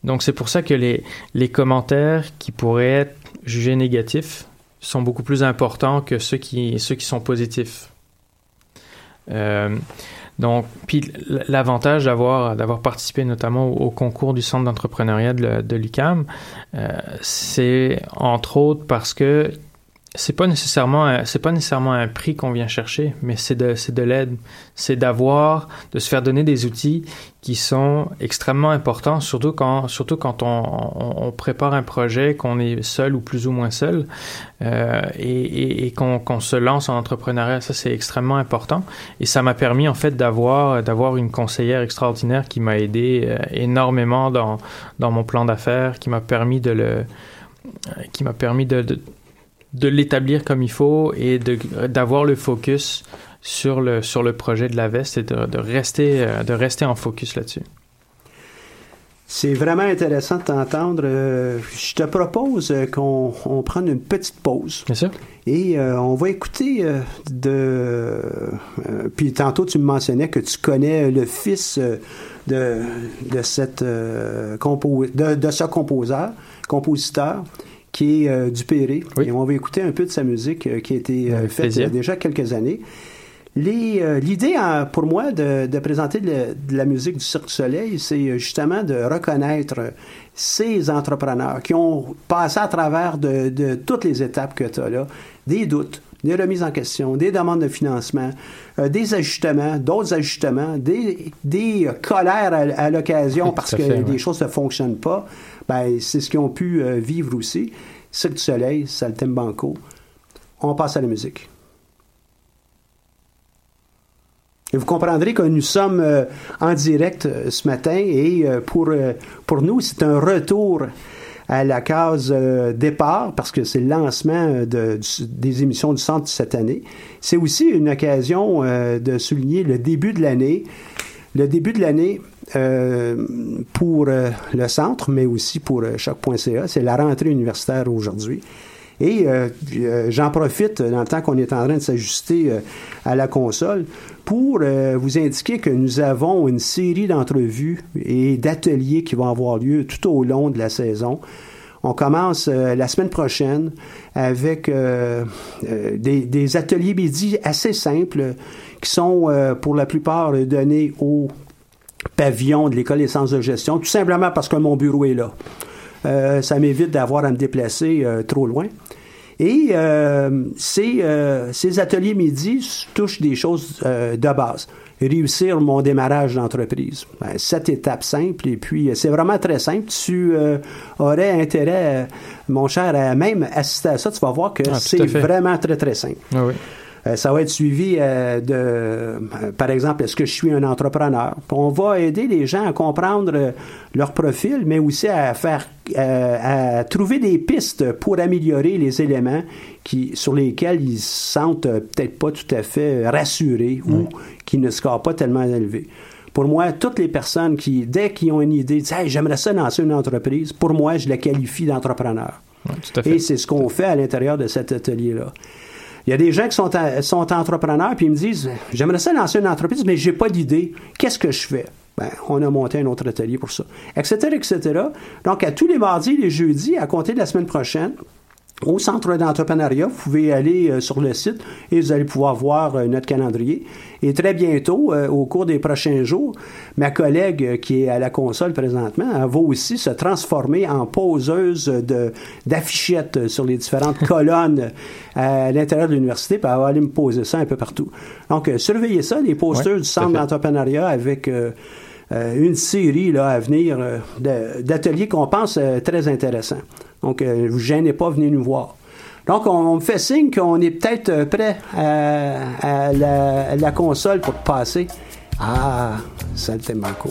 Donc c'est pour ça que les, les commentaires qui pourraient être jugés négatifs sont beaucoup plus importants que ceux qui, ceux qui sont positifs. Euh, donc, puis l'avantage d'avoir d'avoir participé notamment au, concours du centre d'entrepreneuriat de, de l'UCAM, euh, c'est entre autres parce que c'est pas nécessairement c'est pas nécessairement un prix qu'on vient chercher, mais c'est de c'est de l'aide, c'est d'avoir de se faire donner des outils qui sont extrêmement importants, surtout quand surtout quand on, prépare un projet, qu'on est seul ou plus ou moins seul, euh, et, et, qu'on qu'on se lance en entrepreneuriat, ça c'est extrêmement important. Et ça m'a permis en fait d'avoir d'avoir une conseillère extraordinaire qui m'a aidé euh, énormément dans dans mon plan d'affaires, qui m'a permis de le qui m'a permis de de l'établir comme il faut et d'avoir le focus sur le, sur le projet de la veste et de, de rester, euh, de rester en focus là-dessus. C'est vraiment intéressant de t'entendre. Euh, je te propose euh, qu'on on prenne une petite pause. Bien sûr. Et euh, on va écouter euh, de. euh, puis tantôt, tu me mentionnais que tu connais le fils de, de, cette, compo- de, de ce composeur, compositeur, qui est euh, Dupéré. Oui. Et on va écouter un peu de sa musique euh, qui a été euh, faite plaisir. euh, déjà quelques années. L'idée pour moi de, de présenter de la, de la musique du Cirque du Soleil, c'est justement de reconnaître ces entrepreneurs qui ont passé à travers de, de toutes les étapes que tu as là, des doutes, des remises en question, des demandes de financement, des ajustements, d'autres ajustements, des, des euh, colères à, à l'occasion parce que fait, des ouais. choses ne fonctionnent pas. Ben, c'est ce qu'ils ont pu euh, vivre aussi. Cirque du Soleil, Saltem Banco. On passe à la musique. Et vous comprendrez que nous sommes euh, en direct euh, ce matin et euh, pour, euh, pour nous, c'est un retour à la case euh, départ parce que c'est le lancement euh, des émissions du centre cette année. C'est aussi une occasion euh, de souligner le début de l'année. Le début de l'année euh, pour le centre, mais aussi pour choc.ca. C'est la rentrée universitaire aujourd'hui. Et euh, euh, j'en profite dans le temps qu'on est en train de s'ajuster euh, à la console pour vous indiquer que nous avons une série d'entrevues et d'ateliers qui vont avoir lieu tout au long de la saison. On commence la semaine prochaine avec des, des ateliers midi assez simples qui sont pour la plupart donnés au pavillon de l'école des sciences de gestion, tout simplement parce que mon bureau est là. Ça m'évite d'avoir à me déplacer trop loin. Et euh, ces, euh, ces ateliers midi touchent des choses euh, de base. Réussir mon démarrage d'entreprise. Ben, sept étapes simples. Et puis, euh, c'est vraiment très simple. Tu euh, aurais intérêt, euh, mon cher, à même assister à ça. Tu vas voir que Ah, c'est vraiment très, très simple. Ah oui. Euh, ça va être suivi euh, de, par exemple, est-ce que je suis un entrepreneur? On va aider les gens à comprendre euh, leur profil, mais aussi à faire, à trouver des pistes pour améliorer les éléments qui, sur lesquels ils se sentent peut-être pas tout à fait rassurés ou qui ne scorent pas tellement élevé. Pour moi, toutes les personnes qui, dès qu'ils ont une idée, disent hey, j'aimerais ça lancer une entreprise, pour moi, je la qualifie d'entrepreneur. Ouais, tout à fait. Et c'est ce qu'on fait à l'intérieur de cet atelier-là. Il y a des gens qui sont, entrepreneurs puis ils me disent J'aimerais ça lancer une entreprise, mais j'ai pas d'idée. Qu'est-ce que je fais? Ben, on a monté un autre atelier pour ça. Etc., etc. Donc, à tous les mardis et les jeudis, à compter de la semaine prochaine, au centre d'entrepreneuriat, vous pouvez aller euh, sur le site et vous allez pouvoir voir euh, notre calendrier. Et très bientôt, euh, au cours des prochains jours, ma collègue qui est à la console présentement, elle va aussi se transformer en poseuse de, d'affichettes sur les différentes colonnes à l'intérieur de l'université, puis elle va aller me poser ça un peu partout. Donc, surveillez ça, les posters Ouais, du centre d'entrepreneuriat avec une série là, à venir d'ateliers qu'on pense très intéressants. Donc, euh, vous gênez pas, venez nous voir. Donc, on, me fait signe qu'on est peut-être euh, prêt à, la, console pour passer. Ah, Salte Banco.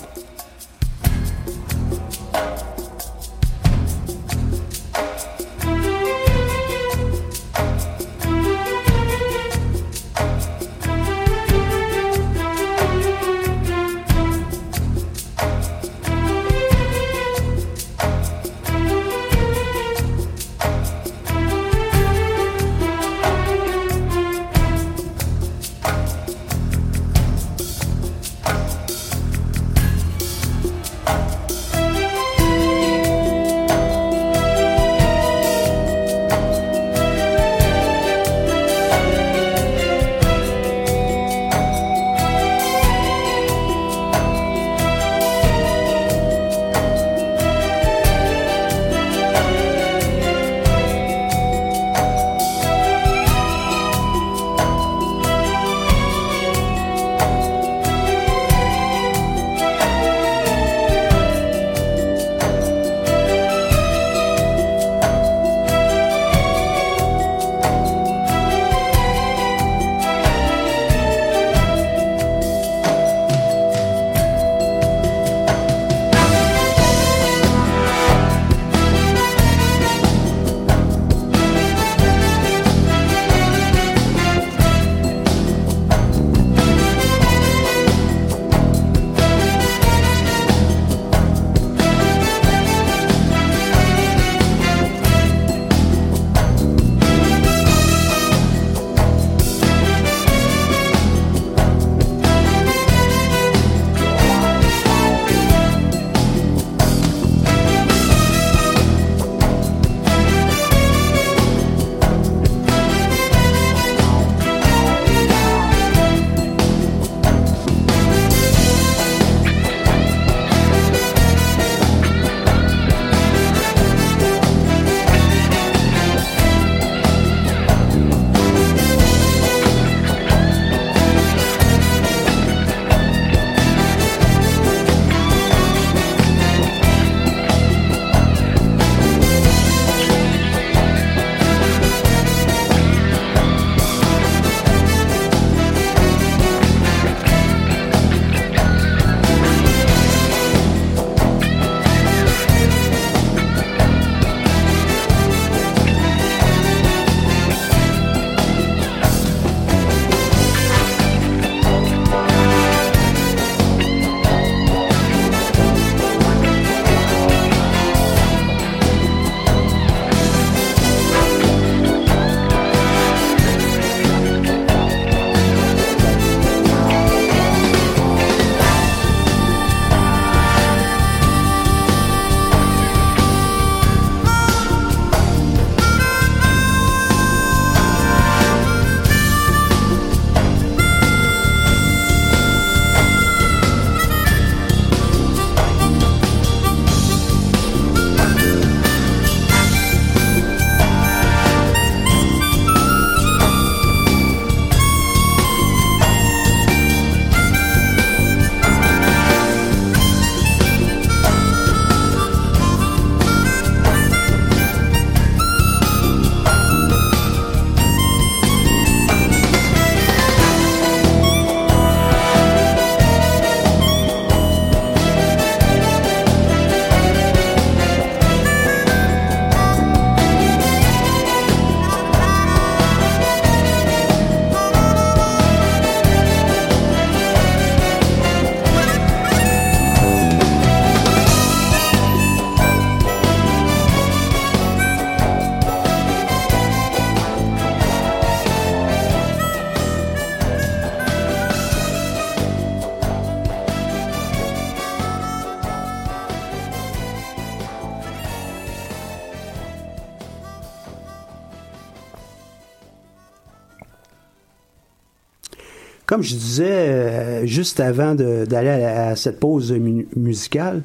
Comme je disais euh, juste avant d'aller à, cette pause musicale,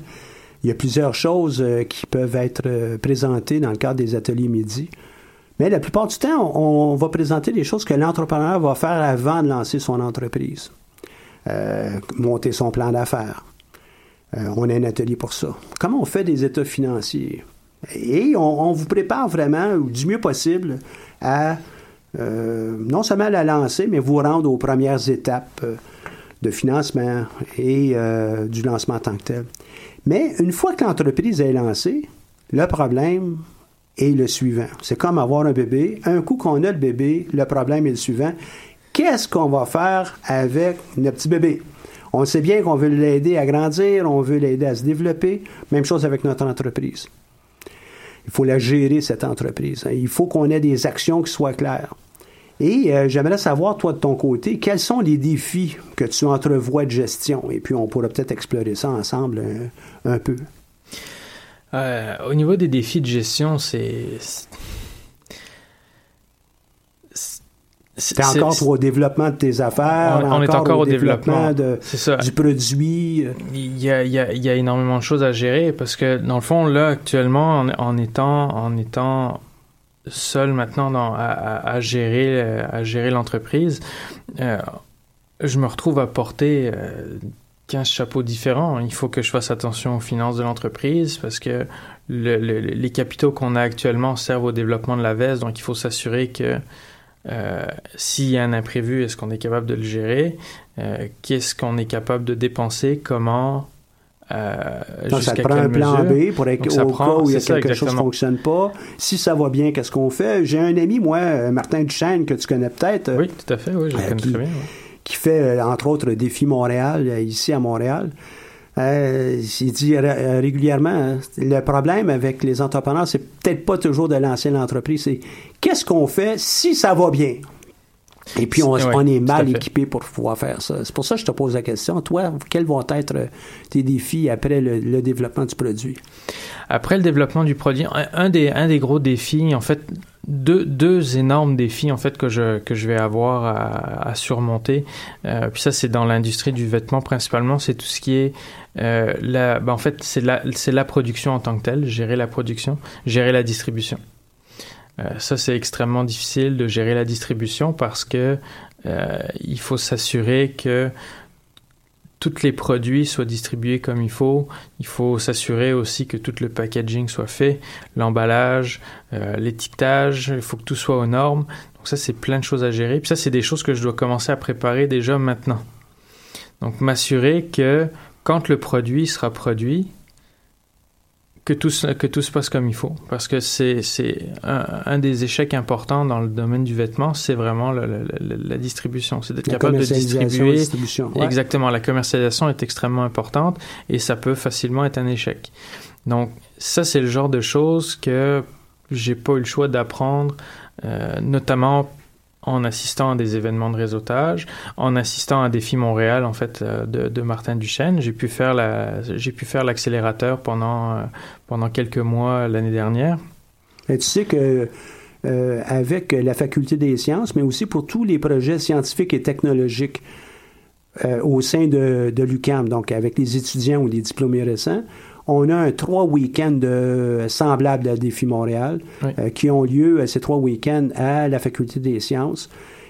il y a plusieurs choses euh, qui peuvent être euh, présentées dans le cadre des ateliers midi. Mais la plupart du temps, on, va présenter des choses que l'entrepreneur va faire avant de lancer son entreprise. monter son plan d'affaires. on a un atelier pour ça. Comment on fait des états financiers? Et on, vous prépare vraiment, du mieux possible, à euh, non seulement la lancer, mais vous rendre aux premières étapes euh, de financement et euh, du lancement en tant que tel. Mais une fois que l'entreprise est lancée, le problème est le suivant. C'est comme avoir un bébé. Un coup qu'on a le bébé, le problème est le suivant. Qu'est-ce qu'on va faire avec notre petit bébé? On sait bien qu'on veut l'aider à grandir, on veut l'aider à se développer. Même chose avec notre entreprise. Il faut la gérer, cette entreprise. Il faut qu'on ait des actions qui soient claires. Et euh, j'aimerais savoir, toi, de ton côté, quels sont les défis que tu entrevois de gestion? Et puis, on pourra peut-être explorer ça ensemble euh, un, peu. Euh, au niveau des défis de gestion, c'est c'est encore au développement de tes affaires. On, est encore au, développement, de, du produit. Il y, a, il, y a, il y, a, énormément de choses à gérer parce que dans le fond, là, actuellement, en, étant, en étant seul maintenant dans, à, à, gérer, à gérer l'entreprise, euh, je me retrouve à porter euh, 15 chapeaux différents. Il faut que je fasse attention aux finances de l'entreprise parce que le, les capitaux qu'on a actuellement servent au développement de la veste, donc il faut s'assurer que euh, s'il y a un imprévu, est-ce qu'on est capable de le gérer? Euh, qu'est-ce qu'on est capable de dépenser? Comment? Euh, Donc, ça prend un plan B pour être, au cas où il y a quelque chose qui ne fonctionne pas. Si ça va bien, qu'est-ce qu'on fait? J'ai un ami, moi, euh, Martin Duchesne, que tu connais peut-être. Oui, tout à fait, oui, je le connais qui, très bien. Qui fait, entre autres, Défi Montréal, ici à Montréal. Euh, il dit régulièrement, hein, le problème avec les entrepreneurs, c'est peut-être pas toujours de lancer l'entreprise, c'est qu'est-ce qu'on fait si ça va bien? Et puis, on, est mal équipé pour pouvoir faire ça. C'est pour ça que je te pose la question. Toi, quels vont être tes défis après le, développement du produit? Après le développement du produit, un, des, un des gros défis, en fait, deux, deux énormes défis, en fait, que je, que je vais avoir à, surmonter. Euh, puis ça, c'est dans l'industrie du vêtement principalement. C'est tout ce qui est euh, la, ben en fait, c'est la, c'est la production en tant que telle, gérer la production, gérer la distribution. Euh, ça, c'est extrêmement difficile de gérer la distribution parce que euh, il faut s'assurer que tous les produits soient distribués comme il faut. Il faut s'assurer aussi que tout le packaging soit fait, l'emballage, euh, l'étiquetage, il faut que tout soit aux normes. Donc ça, c'est plein de choses à gérer. Puis ça, c'est des choses que je dois commencer à préparer déjà maintenant. Donc m'assurer que quand le produit sera produit, que tout, que tout se passe comme il faut. Parce que c'est un, un, des échecs importants dans le domaine du vêtement, c'est vraiment la, la, distribution. C'est d'être capable de distribuer. Exactement. La commercialisation est extrêmement importante et ça peut facilement être un échec. Donc, ça, c'est le genre de choses que j'ai pas eu le choix d'apprendre, euh, notamment en assistant à des événements de réseautage, en assistant à Défi Montréal en fait euh, de, de Martin Duchesne. J'ai pu faire la, j'ai pu faire l'accélérateur pendant euh, pendant quelques mois l'année dernière. Et tu sais que euh, avec la faculté des sciences, mais aussi pour tous les projets scientifiques et technologiques au sein de, de l'UCAM, donc avec les étudiants ou les diplômés récents, on a un trois week-ends semblables à Défi Montréal euh, qui ont lieu euh, ces trois week-ends à la Faculté des sciences.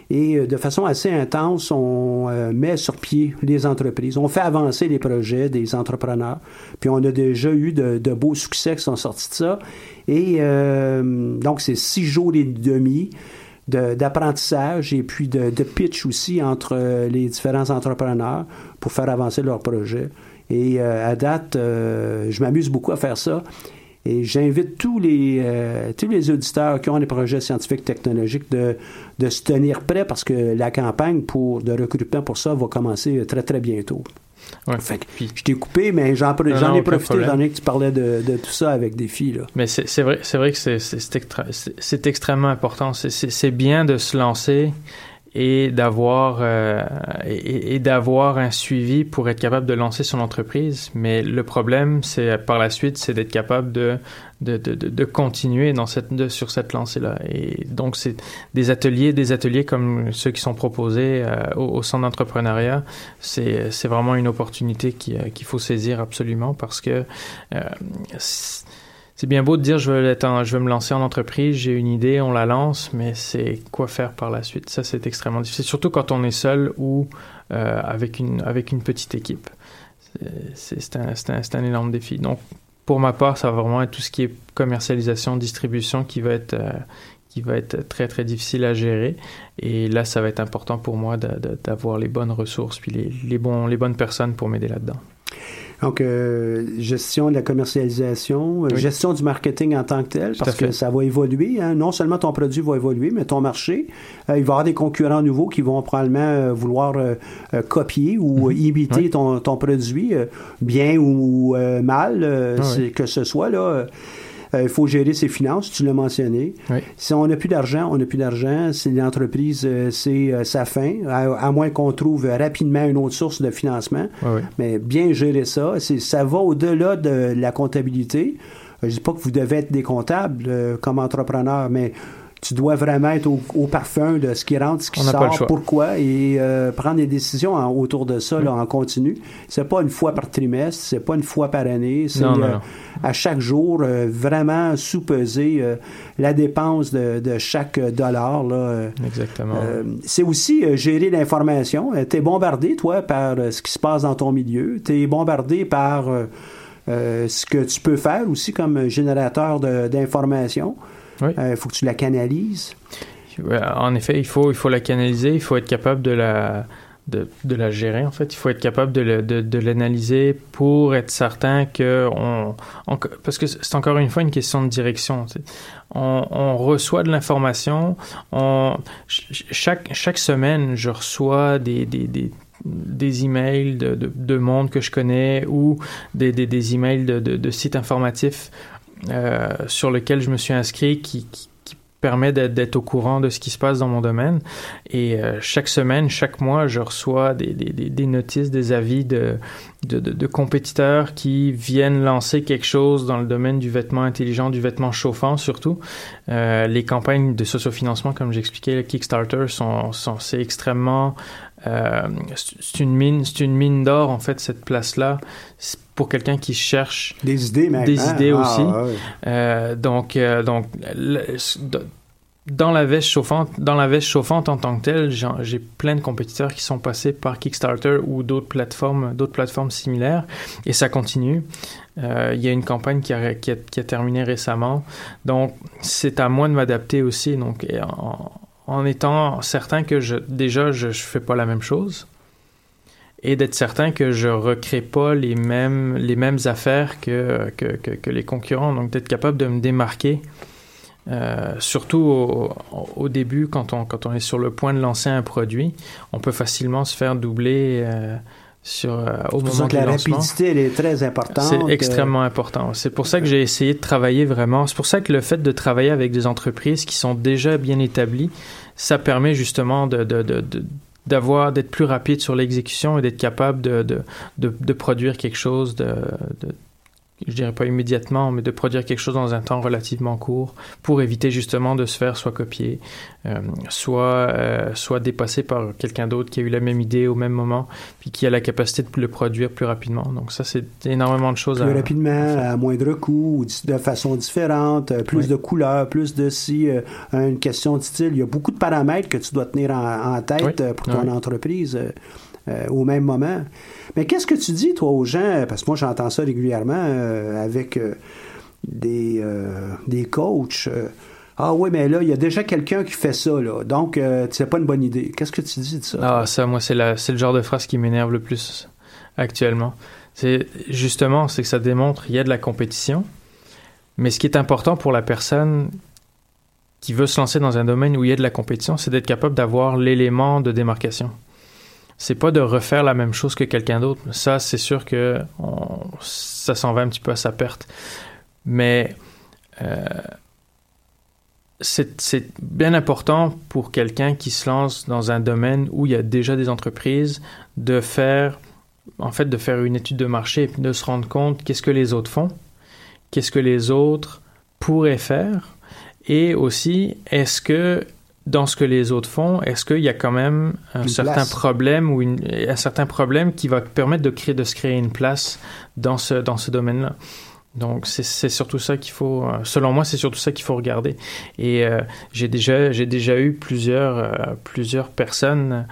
Et euh, de façon assez intense, on met sur pied les entreprises. On fait avancer les projets des entrepreneurs. Puis on a déjà eu de, beaux succès qui sont sortis de ça. Et donc, c'est six jours et demi d'apprentissage et puis de, de, pitch aussi entre les différents entrepreneurs pour faire avancer leurs projets. Et euh, à date, euh, je m'amuse beaucoup à faire ça. Et j'invite tous les, euh, tous les auditeurs qui ont des projets scientifiques technologiques de, de se tenir prêts parce que la campagne pour, de recrutement pour ça va commencer très, très bientôt. Ouais. je t'ai coupé, mais j'en, ai profité étant donné que tu parlais de, de, tout ça avec des filles. Là. Mais c'est, vrai, c'est vrai que c'est, c'est extrêmement important. C'est, bien de se lancer et d'avoir euh, et, d'avoir un suivi pour être capable de lancer son entreprise. Mais le problème, c'est par la suite, c'est d'être capable de de, de, de, continuer dans cette, sur cette lancée-là. Et donc, c'est des ateliers, des ateliers comme ceux qui sont proposés euh, au, au, centre d'entrepreneuriat. C'est, c'est vraiment une opportunité qui, euh, qu'il faut saisir absolument parce que euh, c'est bien beau de dire je veux, je veux me lancer en entreprise, j'ai une idée, on la lance, mais c'est quoi faire par la suite? Ça, c'est extrêmement difficile, surtout quand on est seul ou euh, avec, une, avec une petite équipe. C'est un, un, un, énorme défi. Donc, pour ma part, ça va vraiment être tout ce qui est commercialisation, distribution qui va être, euh, qui va être très, très difficile à gérer. Et là, ça va être important pour moi d'avoir les bonnes ressources puis les, les, bons, les bonnes personnes pour m'aider là-dedans. Donc, euh, gestion de la commercialisation, oui. gestion du marketing en tant que tel, parce que ça va évoluer. Hein. Non seulement ton produit va évoluer, mais ton marché, euh, il va y avoir des concurrents nouveaux qui vont probablement euh, vouloir euh, copier ou -hmm. imiter oui. ton, ton, produit, bien ou mal, oui. que ce soit. là il faut gérer ses finances, tu l'as mentionné. Oui. Si on n'a plus d'argent, on n'a plus d'argent. Si l'entreprise, c'est sa fin, à, à moins qu'on trouve rapidement une autre source de financement. Oui, Mais bien gérer ça, ça va au-delà de la comptabilité. Je ne dis pas que vous devez être des comptables euh, comme entrepreneur, mais tu dois vraiment être au, au, parfum de ce qui rentre, ce qui on sort, pourquoi, et euh, prendre des décisions en, autour de ça, Mm. là, en continu. C'est pas une fois par trimestre, c'est pas une fois par année, c'est euh, à chaque jour euh, vraiment sous-peser euh, la dépense de, de chaque dollar. Là. Euh, Exactement. c'est aussi gérer l'information. tu es bombardé, toi, par ce qui se passe dans ton milieu. Tu es bombardé par ce que tu peux faire aussi comme générateur d'informations. Il oui. euh, faut que tu la canalises. En effet, il faut, il faut la canaliser, il faut être capable de la, de, de la gérer, en fait. Il faut être capable de, le, de, de l'analyser pour être certain que on, on parce que c'est encore une fois une question de direction. On, on, reçoit de l'information. On, chaque, chaque semaine, je reçois des, des, des des emails de, de, de, monde que je connais ou des, des, des emails de, sites informatifs sur lequel je me suis inscrit qui, qui, permet d'être au courant de ce qui se passe dans mon domaine. Et euh, chaque semaine, chaque mois, je reçois des, des, des notices, des avis de, de, compétiteurs qui viennent lancer quelque chose dans le domaine du vêtement intelligent, du vêtement chauffant surtout. Euh, les campagnes de sociofinancement, comme j'expliquais, le Kickstarter, sont, sont c'est extrêmement euh, c'est une mine, c'est une mine d'or en fait cette place-là pour quelqu'un qui cherche des idées, maintenant. des idées ah, aussi. Euh, donc, euh, donc le, dans la veste chauffante, dans la veste chauffante en tant que telle, j'ai plein de compétiteurs qui sont passés par Kickstarter ou d'autres plateformes, d'autres plateformes similaires, et ça continue. Euh, il y a une campagne qui a, qui a, qui a terminé récemment, donc c'est à moi de m'adapter aussi. Donc, en, en étant certain que je, déjà je, je fais pas la même chose et d'être certain que je recrée pas les mêmes les mêmes affaires que que, que, que les concurrents donc d'être capable de me démarquer euh, surtout au, au, début quand on quand on est sur le point de lancer un produit on peut facilement se faire doubler euh, sur, euh, au moment que la rapidité elle est très importante. C'est extrêmement important. C'est pour ça que j'ai essayé de travailler vraiment. C'est pour ça que le fait de travailler avec des entreprises qui sont déjà bien établies, ça permet justement de, de d'avoir d'être plus rapide sur l'exécution et d'être capable de, de, de, de, produire quelque chose de, de je dirais pas immédiatement, mais de produire quelque chose dans un temps relativement court pour éviter justement de se faire soit copier, euh, soit, euh, soit dépassé par quelqu'un d'autre qui a eu la même idée au même moment, puis qui a la capacité de le produire plus rapidement. Donc ça, c'est énormément de choses plus à rapidement, à, à moindre coût, de façon différente, plus oui. de couleurs, plus de si, euh, une question de style. Il y a beaucoup de paramètres que tu dois tenir en, en tête oui. pour ton oui. entreprise. Euh, au même moment. Mais qu'est-ce que tu dis, toi, aux gens, parce que moi, j'entends ça régulièrement euh, avec euh, des, des coachs. ah oui, mais là, il y a déjà quelqu'un qui fait ça, là. Donc, c'est pas une bonne idée. Qu'est-ce que tu dis de ça? Ah, ça, moi, c'est le genre de phrase qui m'énerve le plus actuellement. C'est justement, c'est que ça démontre qu'il y a de la compétition, mais ce qui est important pour la personne qui veut se lancer dans un domaine où il y a de la compétition, c'est d'être capable d'avoir l'élément de démarcation c'est pas de refaire la même chose que quelqu'un d'autre. Ça, c'est sûr que ça s'en va un petit peu à sa perte. Mais euh, c'est bien important pour quelqu'un qui se lance dans un domaine où il y a déjà des entreprises de faire, en fait, de faire une étude de marché et de se rendre compte qu'est-ce que les autres font, qu'est-ce que les autres pourrait faire et aussi est-ce que dans ce que les autres font, est-ce qu'il y a quand même un certain problème ou une, un certain problème qui va permettre de créer de se créer une place dans ce dans ce domaine-là? Donc c'est surtout ça qu'il faut, euh, selon moi, c'est surtout ça qu'il faut regarder. Et euh, j'ai déjà j'ai déjà eu plusieurs euh, plusieurs personnes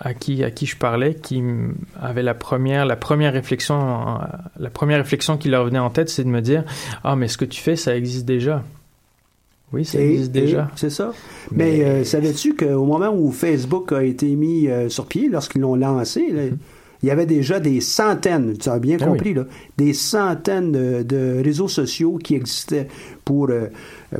à qui à qui je parlais qui avaient la première la première réflexion la première réflexion qui leur venait en tête, c'est de me dire ah mais ce que tu fais ça existe déjà. Oui, ça existe déjà. C'est ça. Mais, savais-tu qu'au moment où Facebook a été mis sur pied, lorsqu'ils l'ont lancé, mm-hmm il y avait déjà des centaines, tu as bien ah compris, là, des centaines de, réseaux sociaux qui existaient pour euh,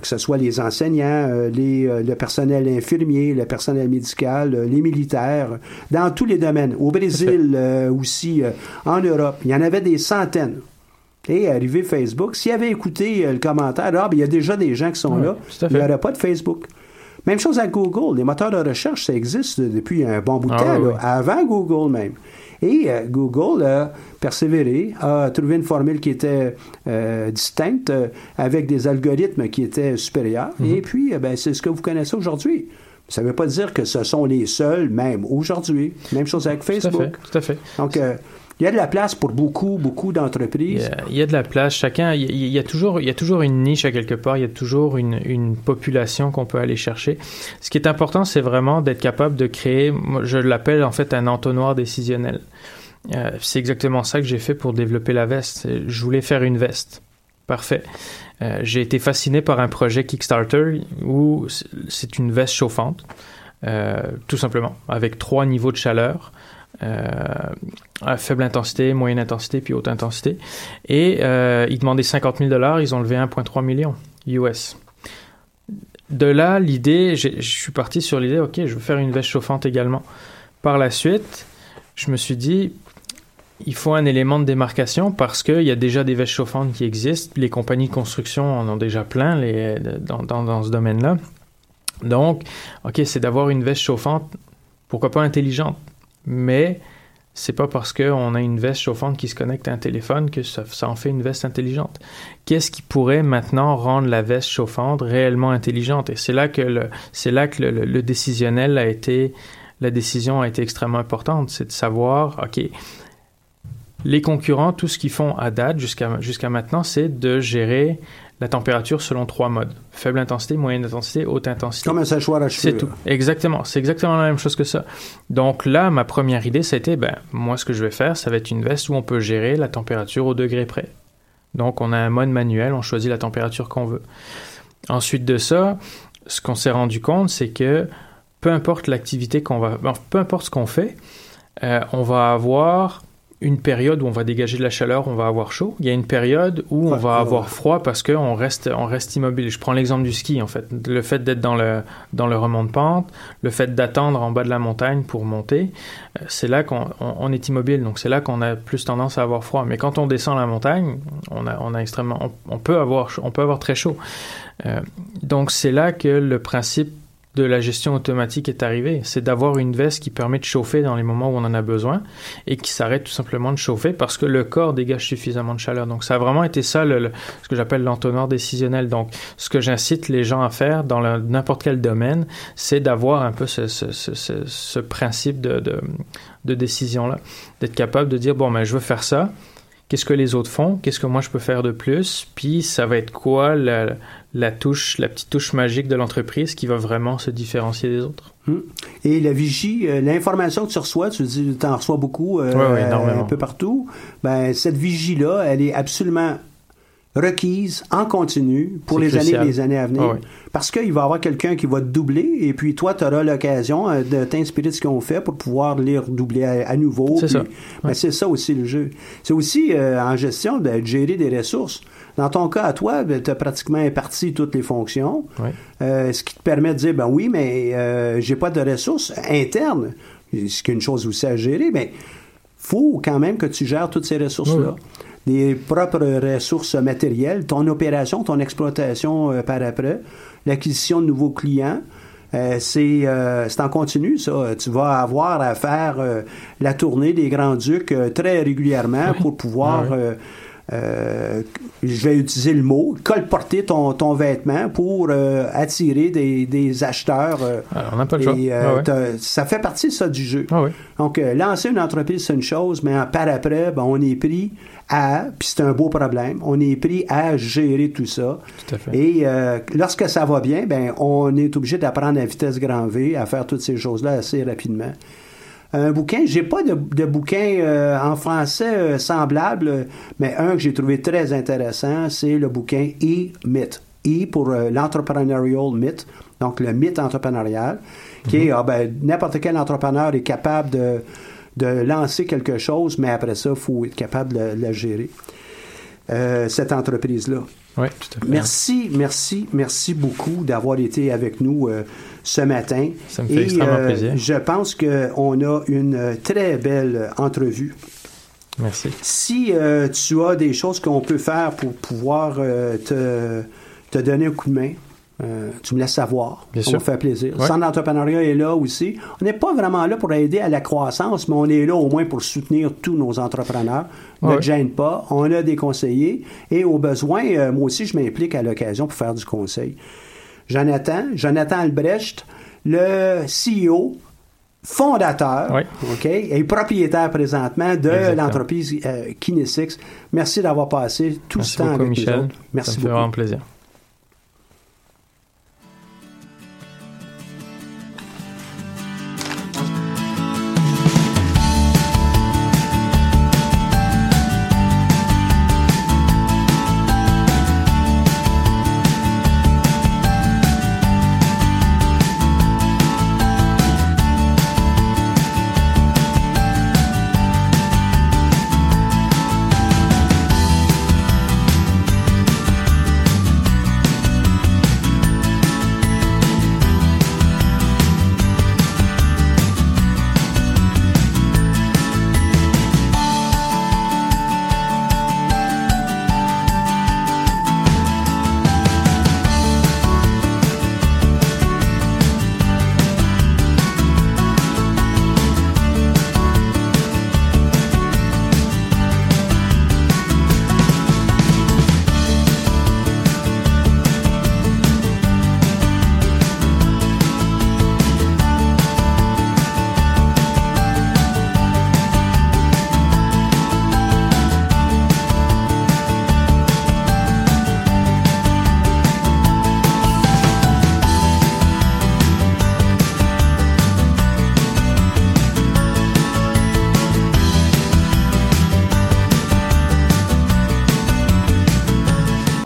que ce soit les enseignants, euh, les, euh, le personnel infirmier, le personnel médical, les militaires, dans tous les domaines. Au Brésil aussi, en Europe, il y en avait des centaines. Et arrivé Facebook, s'il avait écouté le commentaire, ah, ben, il y a déjà des gens qui sont là, il n'y aurait pas de Facebook. Même chose à Google. Les moteurs de recherche, ça existe depuis un bon bout de ah temps, avant Google même. Et euh, Google a persévéré, a trouvé une formule qui était euh, distincte, euh, avec des algorithmes qui étaient supérieurs. Mhm. Et puis, ben, c'est ce que vous connaissez aujourd'hui. Ça ne veut pas dire que ce sont les seuls, même aujourd'hui. Même chose avec Facebook. Tout à fait. Donc, il y a de la place pour beaucoup, beaucoup d'entreprises. Il, y a de la place. Chacun, il y, a, toujours, il y a toujours une niche à quelque part. Il y a toujours une, population qu'on peut aller chercher. Ce qui est important, c'est vraiment d'être capable de créer, je l'appelle en fait un entonnoir décisionnel. Euh, c'est exactement ça que j'ai fait pour développer la veste. Je voulais faire une veste. Parfait. Euh, j'ai été fasciné par un projet Kickstarter où c'est une veste chauffante, euh, tout simplement, avec trois niveaux de chaleur euh, faible intensité, moyenne intensité, puis haute intensité. Et euh, ils demandaient 50 000 dollars, ils ont levé 1,3 million US. De là, l'idée, je suis parti sur l'idée, ok, je veux faire une veste chauffante également. Par la suite, je me suis dit, il faut un élément de démarcation parce qu'il y a déjà des vestes chauffantes qui existent. Les compagnies de construction en ont déjà plein dans, dans ce domaine-là. Donc, ok, c'est d'avoir une veste chauffante, pourquoi pas intelligente, mais c'est pas parce qu'on a une veste chauffante qui se connecte à un téléphone que ça, en fait une veste intelligente. Qu'est-ce qui pourrait maintenant rendre la veste chauffante réellement intelligente? Et c'est là que le, c'est là que le, décisionnel a été, la décision a été extrêmement importante. C'est de savoir, OK, les concurrents, tout ce qu'ils font à date jusqu'à, jusqu'à maintenant, c'est de gérer la température selon trois modes. Faible intensité, moyenne intensité, haute intensité. Comme un séchoir à cheveux. C'est tout. Exactement. C'est exactement la même chose que ça. Donc là, ma première idée, c'était, ben, moi, ce que je vais faire, ça va être une veste où on peut gérer la température au degré près. Donc, on a un mode manuel, on choisit la température qu'on veut. Ensuite de ça, ce qu'on s'est rendu compte, c'est que peu importe l'activité qu'on va, peu importe ce qu'on fait, euh, on va avoir une période où on va dégager de la chaleur, on va avoir chaud. Il y a une période où on va avoir froid parce qu'on reste, on reste immobile. Je prends l'exemple du ski, en fait. Le fait d'être dans le, dans le remont de pente, le fait d'attendre en bas de la montagne pour monter, euh, c'est là qu'on on, est immobile. Donc, c'est là qu'on a plus tendance à avoir froid. Mais quand on descend la montagne, on a, on a extrêmement, on, peut avoir, on peut avoir très chaud. Euh, donc, c'est là que le principe de la gestion automatique est arrivé. C'est d'avoir une veste qui permet de chauffer dans les moments où on en a besoin et qui s'arrête tout simplement de chauffer parce que le corps dégage suffisamment de chaleur. Donc ça a vraiment été ça le, ce que j'appelle l'entonnoir décisionnel. Donc ce que j'incite les gens à faire dans n'importe quel domaine, c'est d'avoir un peu ce, ce, ce, ce principe de, de, de décision-là. D'être capable de dire, bon, ben, je veux faire ça qu'est-ce que les autres font, qu'est-ce que moi je peux faire de plus, puis ça va être quoi la touche, la petite touche magique de l'entreprise qui va vraiment se différencier des autres. Hmm. Et la vigie, euh, l'information que tu reçois, tu dis, en reçois beaucoup, euh, un peu partout. Ben cette vigie là, elle est absolument requise en continu pour les années et les années à venir. Parce qu'il va y avoir quelqu'un qui va te doubler et puis toi, tu auras l'occasion euh, de t'inspirer de ce qu'on fait pour pouvoir les redoubler à, nouveau. C'est ça. Ben, c'est ça aussi le jeu. C'est aussi en gestion de gérer des ressources. Dans ton cas, à toi, ben, tu as pratiquement imparti toutes les fonctions, euh, ce qui te permet de dire, ben oui, mais euh, j'ai pas de ressources internes, ce qui est une chose aussi à gérer, mais faut quand même que tu gères toutes ces ressources-là. Des propres ressources matérielles, ton opération, ton exploitation euh, par après, l'acquisition de nouveaux clients, euh, c'est en continu, ça. Tu vas avoir à faire la tournée des Grands-Ducs très régulièrement pour pouvoir euh, je vais utiliser le mot, colporter ton, ton vêtement pour euh, attirer des, des acheteurs. euh, Alors, on n'a pas le choix. et, euh, Ah ouais. ça fait partie ça du jeu. Ah ouais. Donc, euh, lancer une entreprise, c'est une chose, mais en- par après, ben, on est pris à, puis c'est un beau problème, on est pris à gérer tout ça. Tout à fait. Et euh, lorsque ça va bien, ben, on est obligé d'apprendre à vitesse grand V, à faire toutes ces choses-là assez rapidement. Un bouquin, j'ai pas de, de bouquin euh, en français euh, semblable, mais un que j'ai trouvé très intéressant, c'est le bouquin E-Myth. E pour euh, l'entrepreneurial myth, donc le mythe entrepreneurial, qui est, ah, ben, n'importe quel entrepreneur est capable de, de lancer quelque chose, mais après ça, il faut être capable de, la- de la gérer, euh, cette entreprise-là. Oui, tout à fait. Merci, merci, merci beaucoup d'avoir été avec nous euh, ce matin. Ça me fait extrêmement plaisir. Je pense qu'on a une euh, très belle entrevue. Merci. Si euh, tu as des choses qu'on peut faire pour pouvoir euh, te, te donner un coup de main, euh, tu me laisses savoir. Bien ça sûr. me fait plaisir. Ouais. Le Centre d'entrepreneuriat est là aussi. On n'est pas vraiment là pour aider à la croissance, mais on est là au moins pour soutenir tous nos entrepreneurs. Ne Ouais. te gêne pas. On a des conseillers et au besoin, euh, moi aussi, je m'implique à l'occasion pour faire du conseil. Jonathan, Jonathan Albrecht, le CEO fondateur, Oui. Et propriétaire présentement de l'entreprise euh, Kinesix. Merci d'avoir passé tout Merci ce temps beaucoup, avec Michel. nous autres. Merci Ça me fait beaucoup. vraiment plaisir.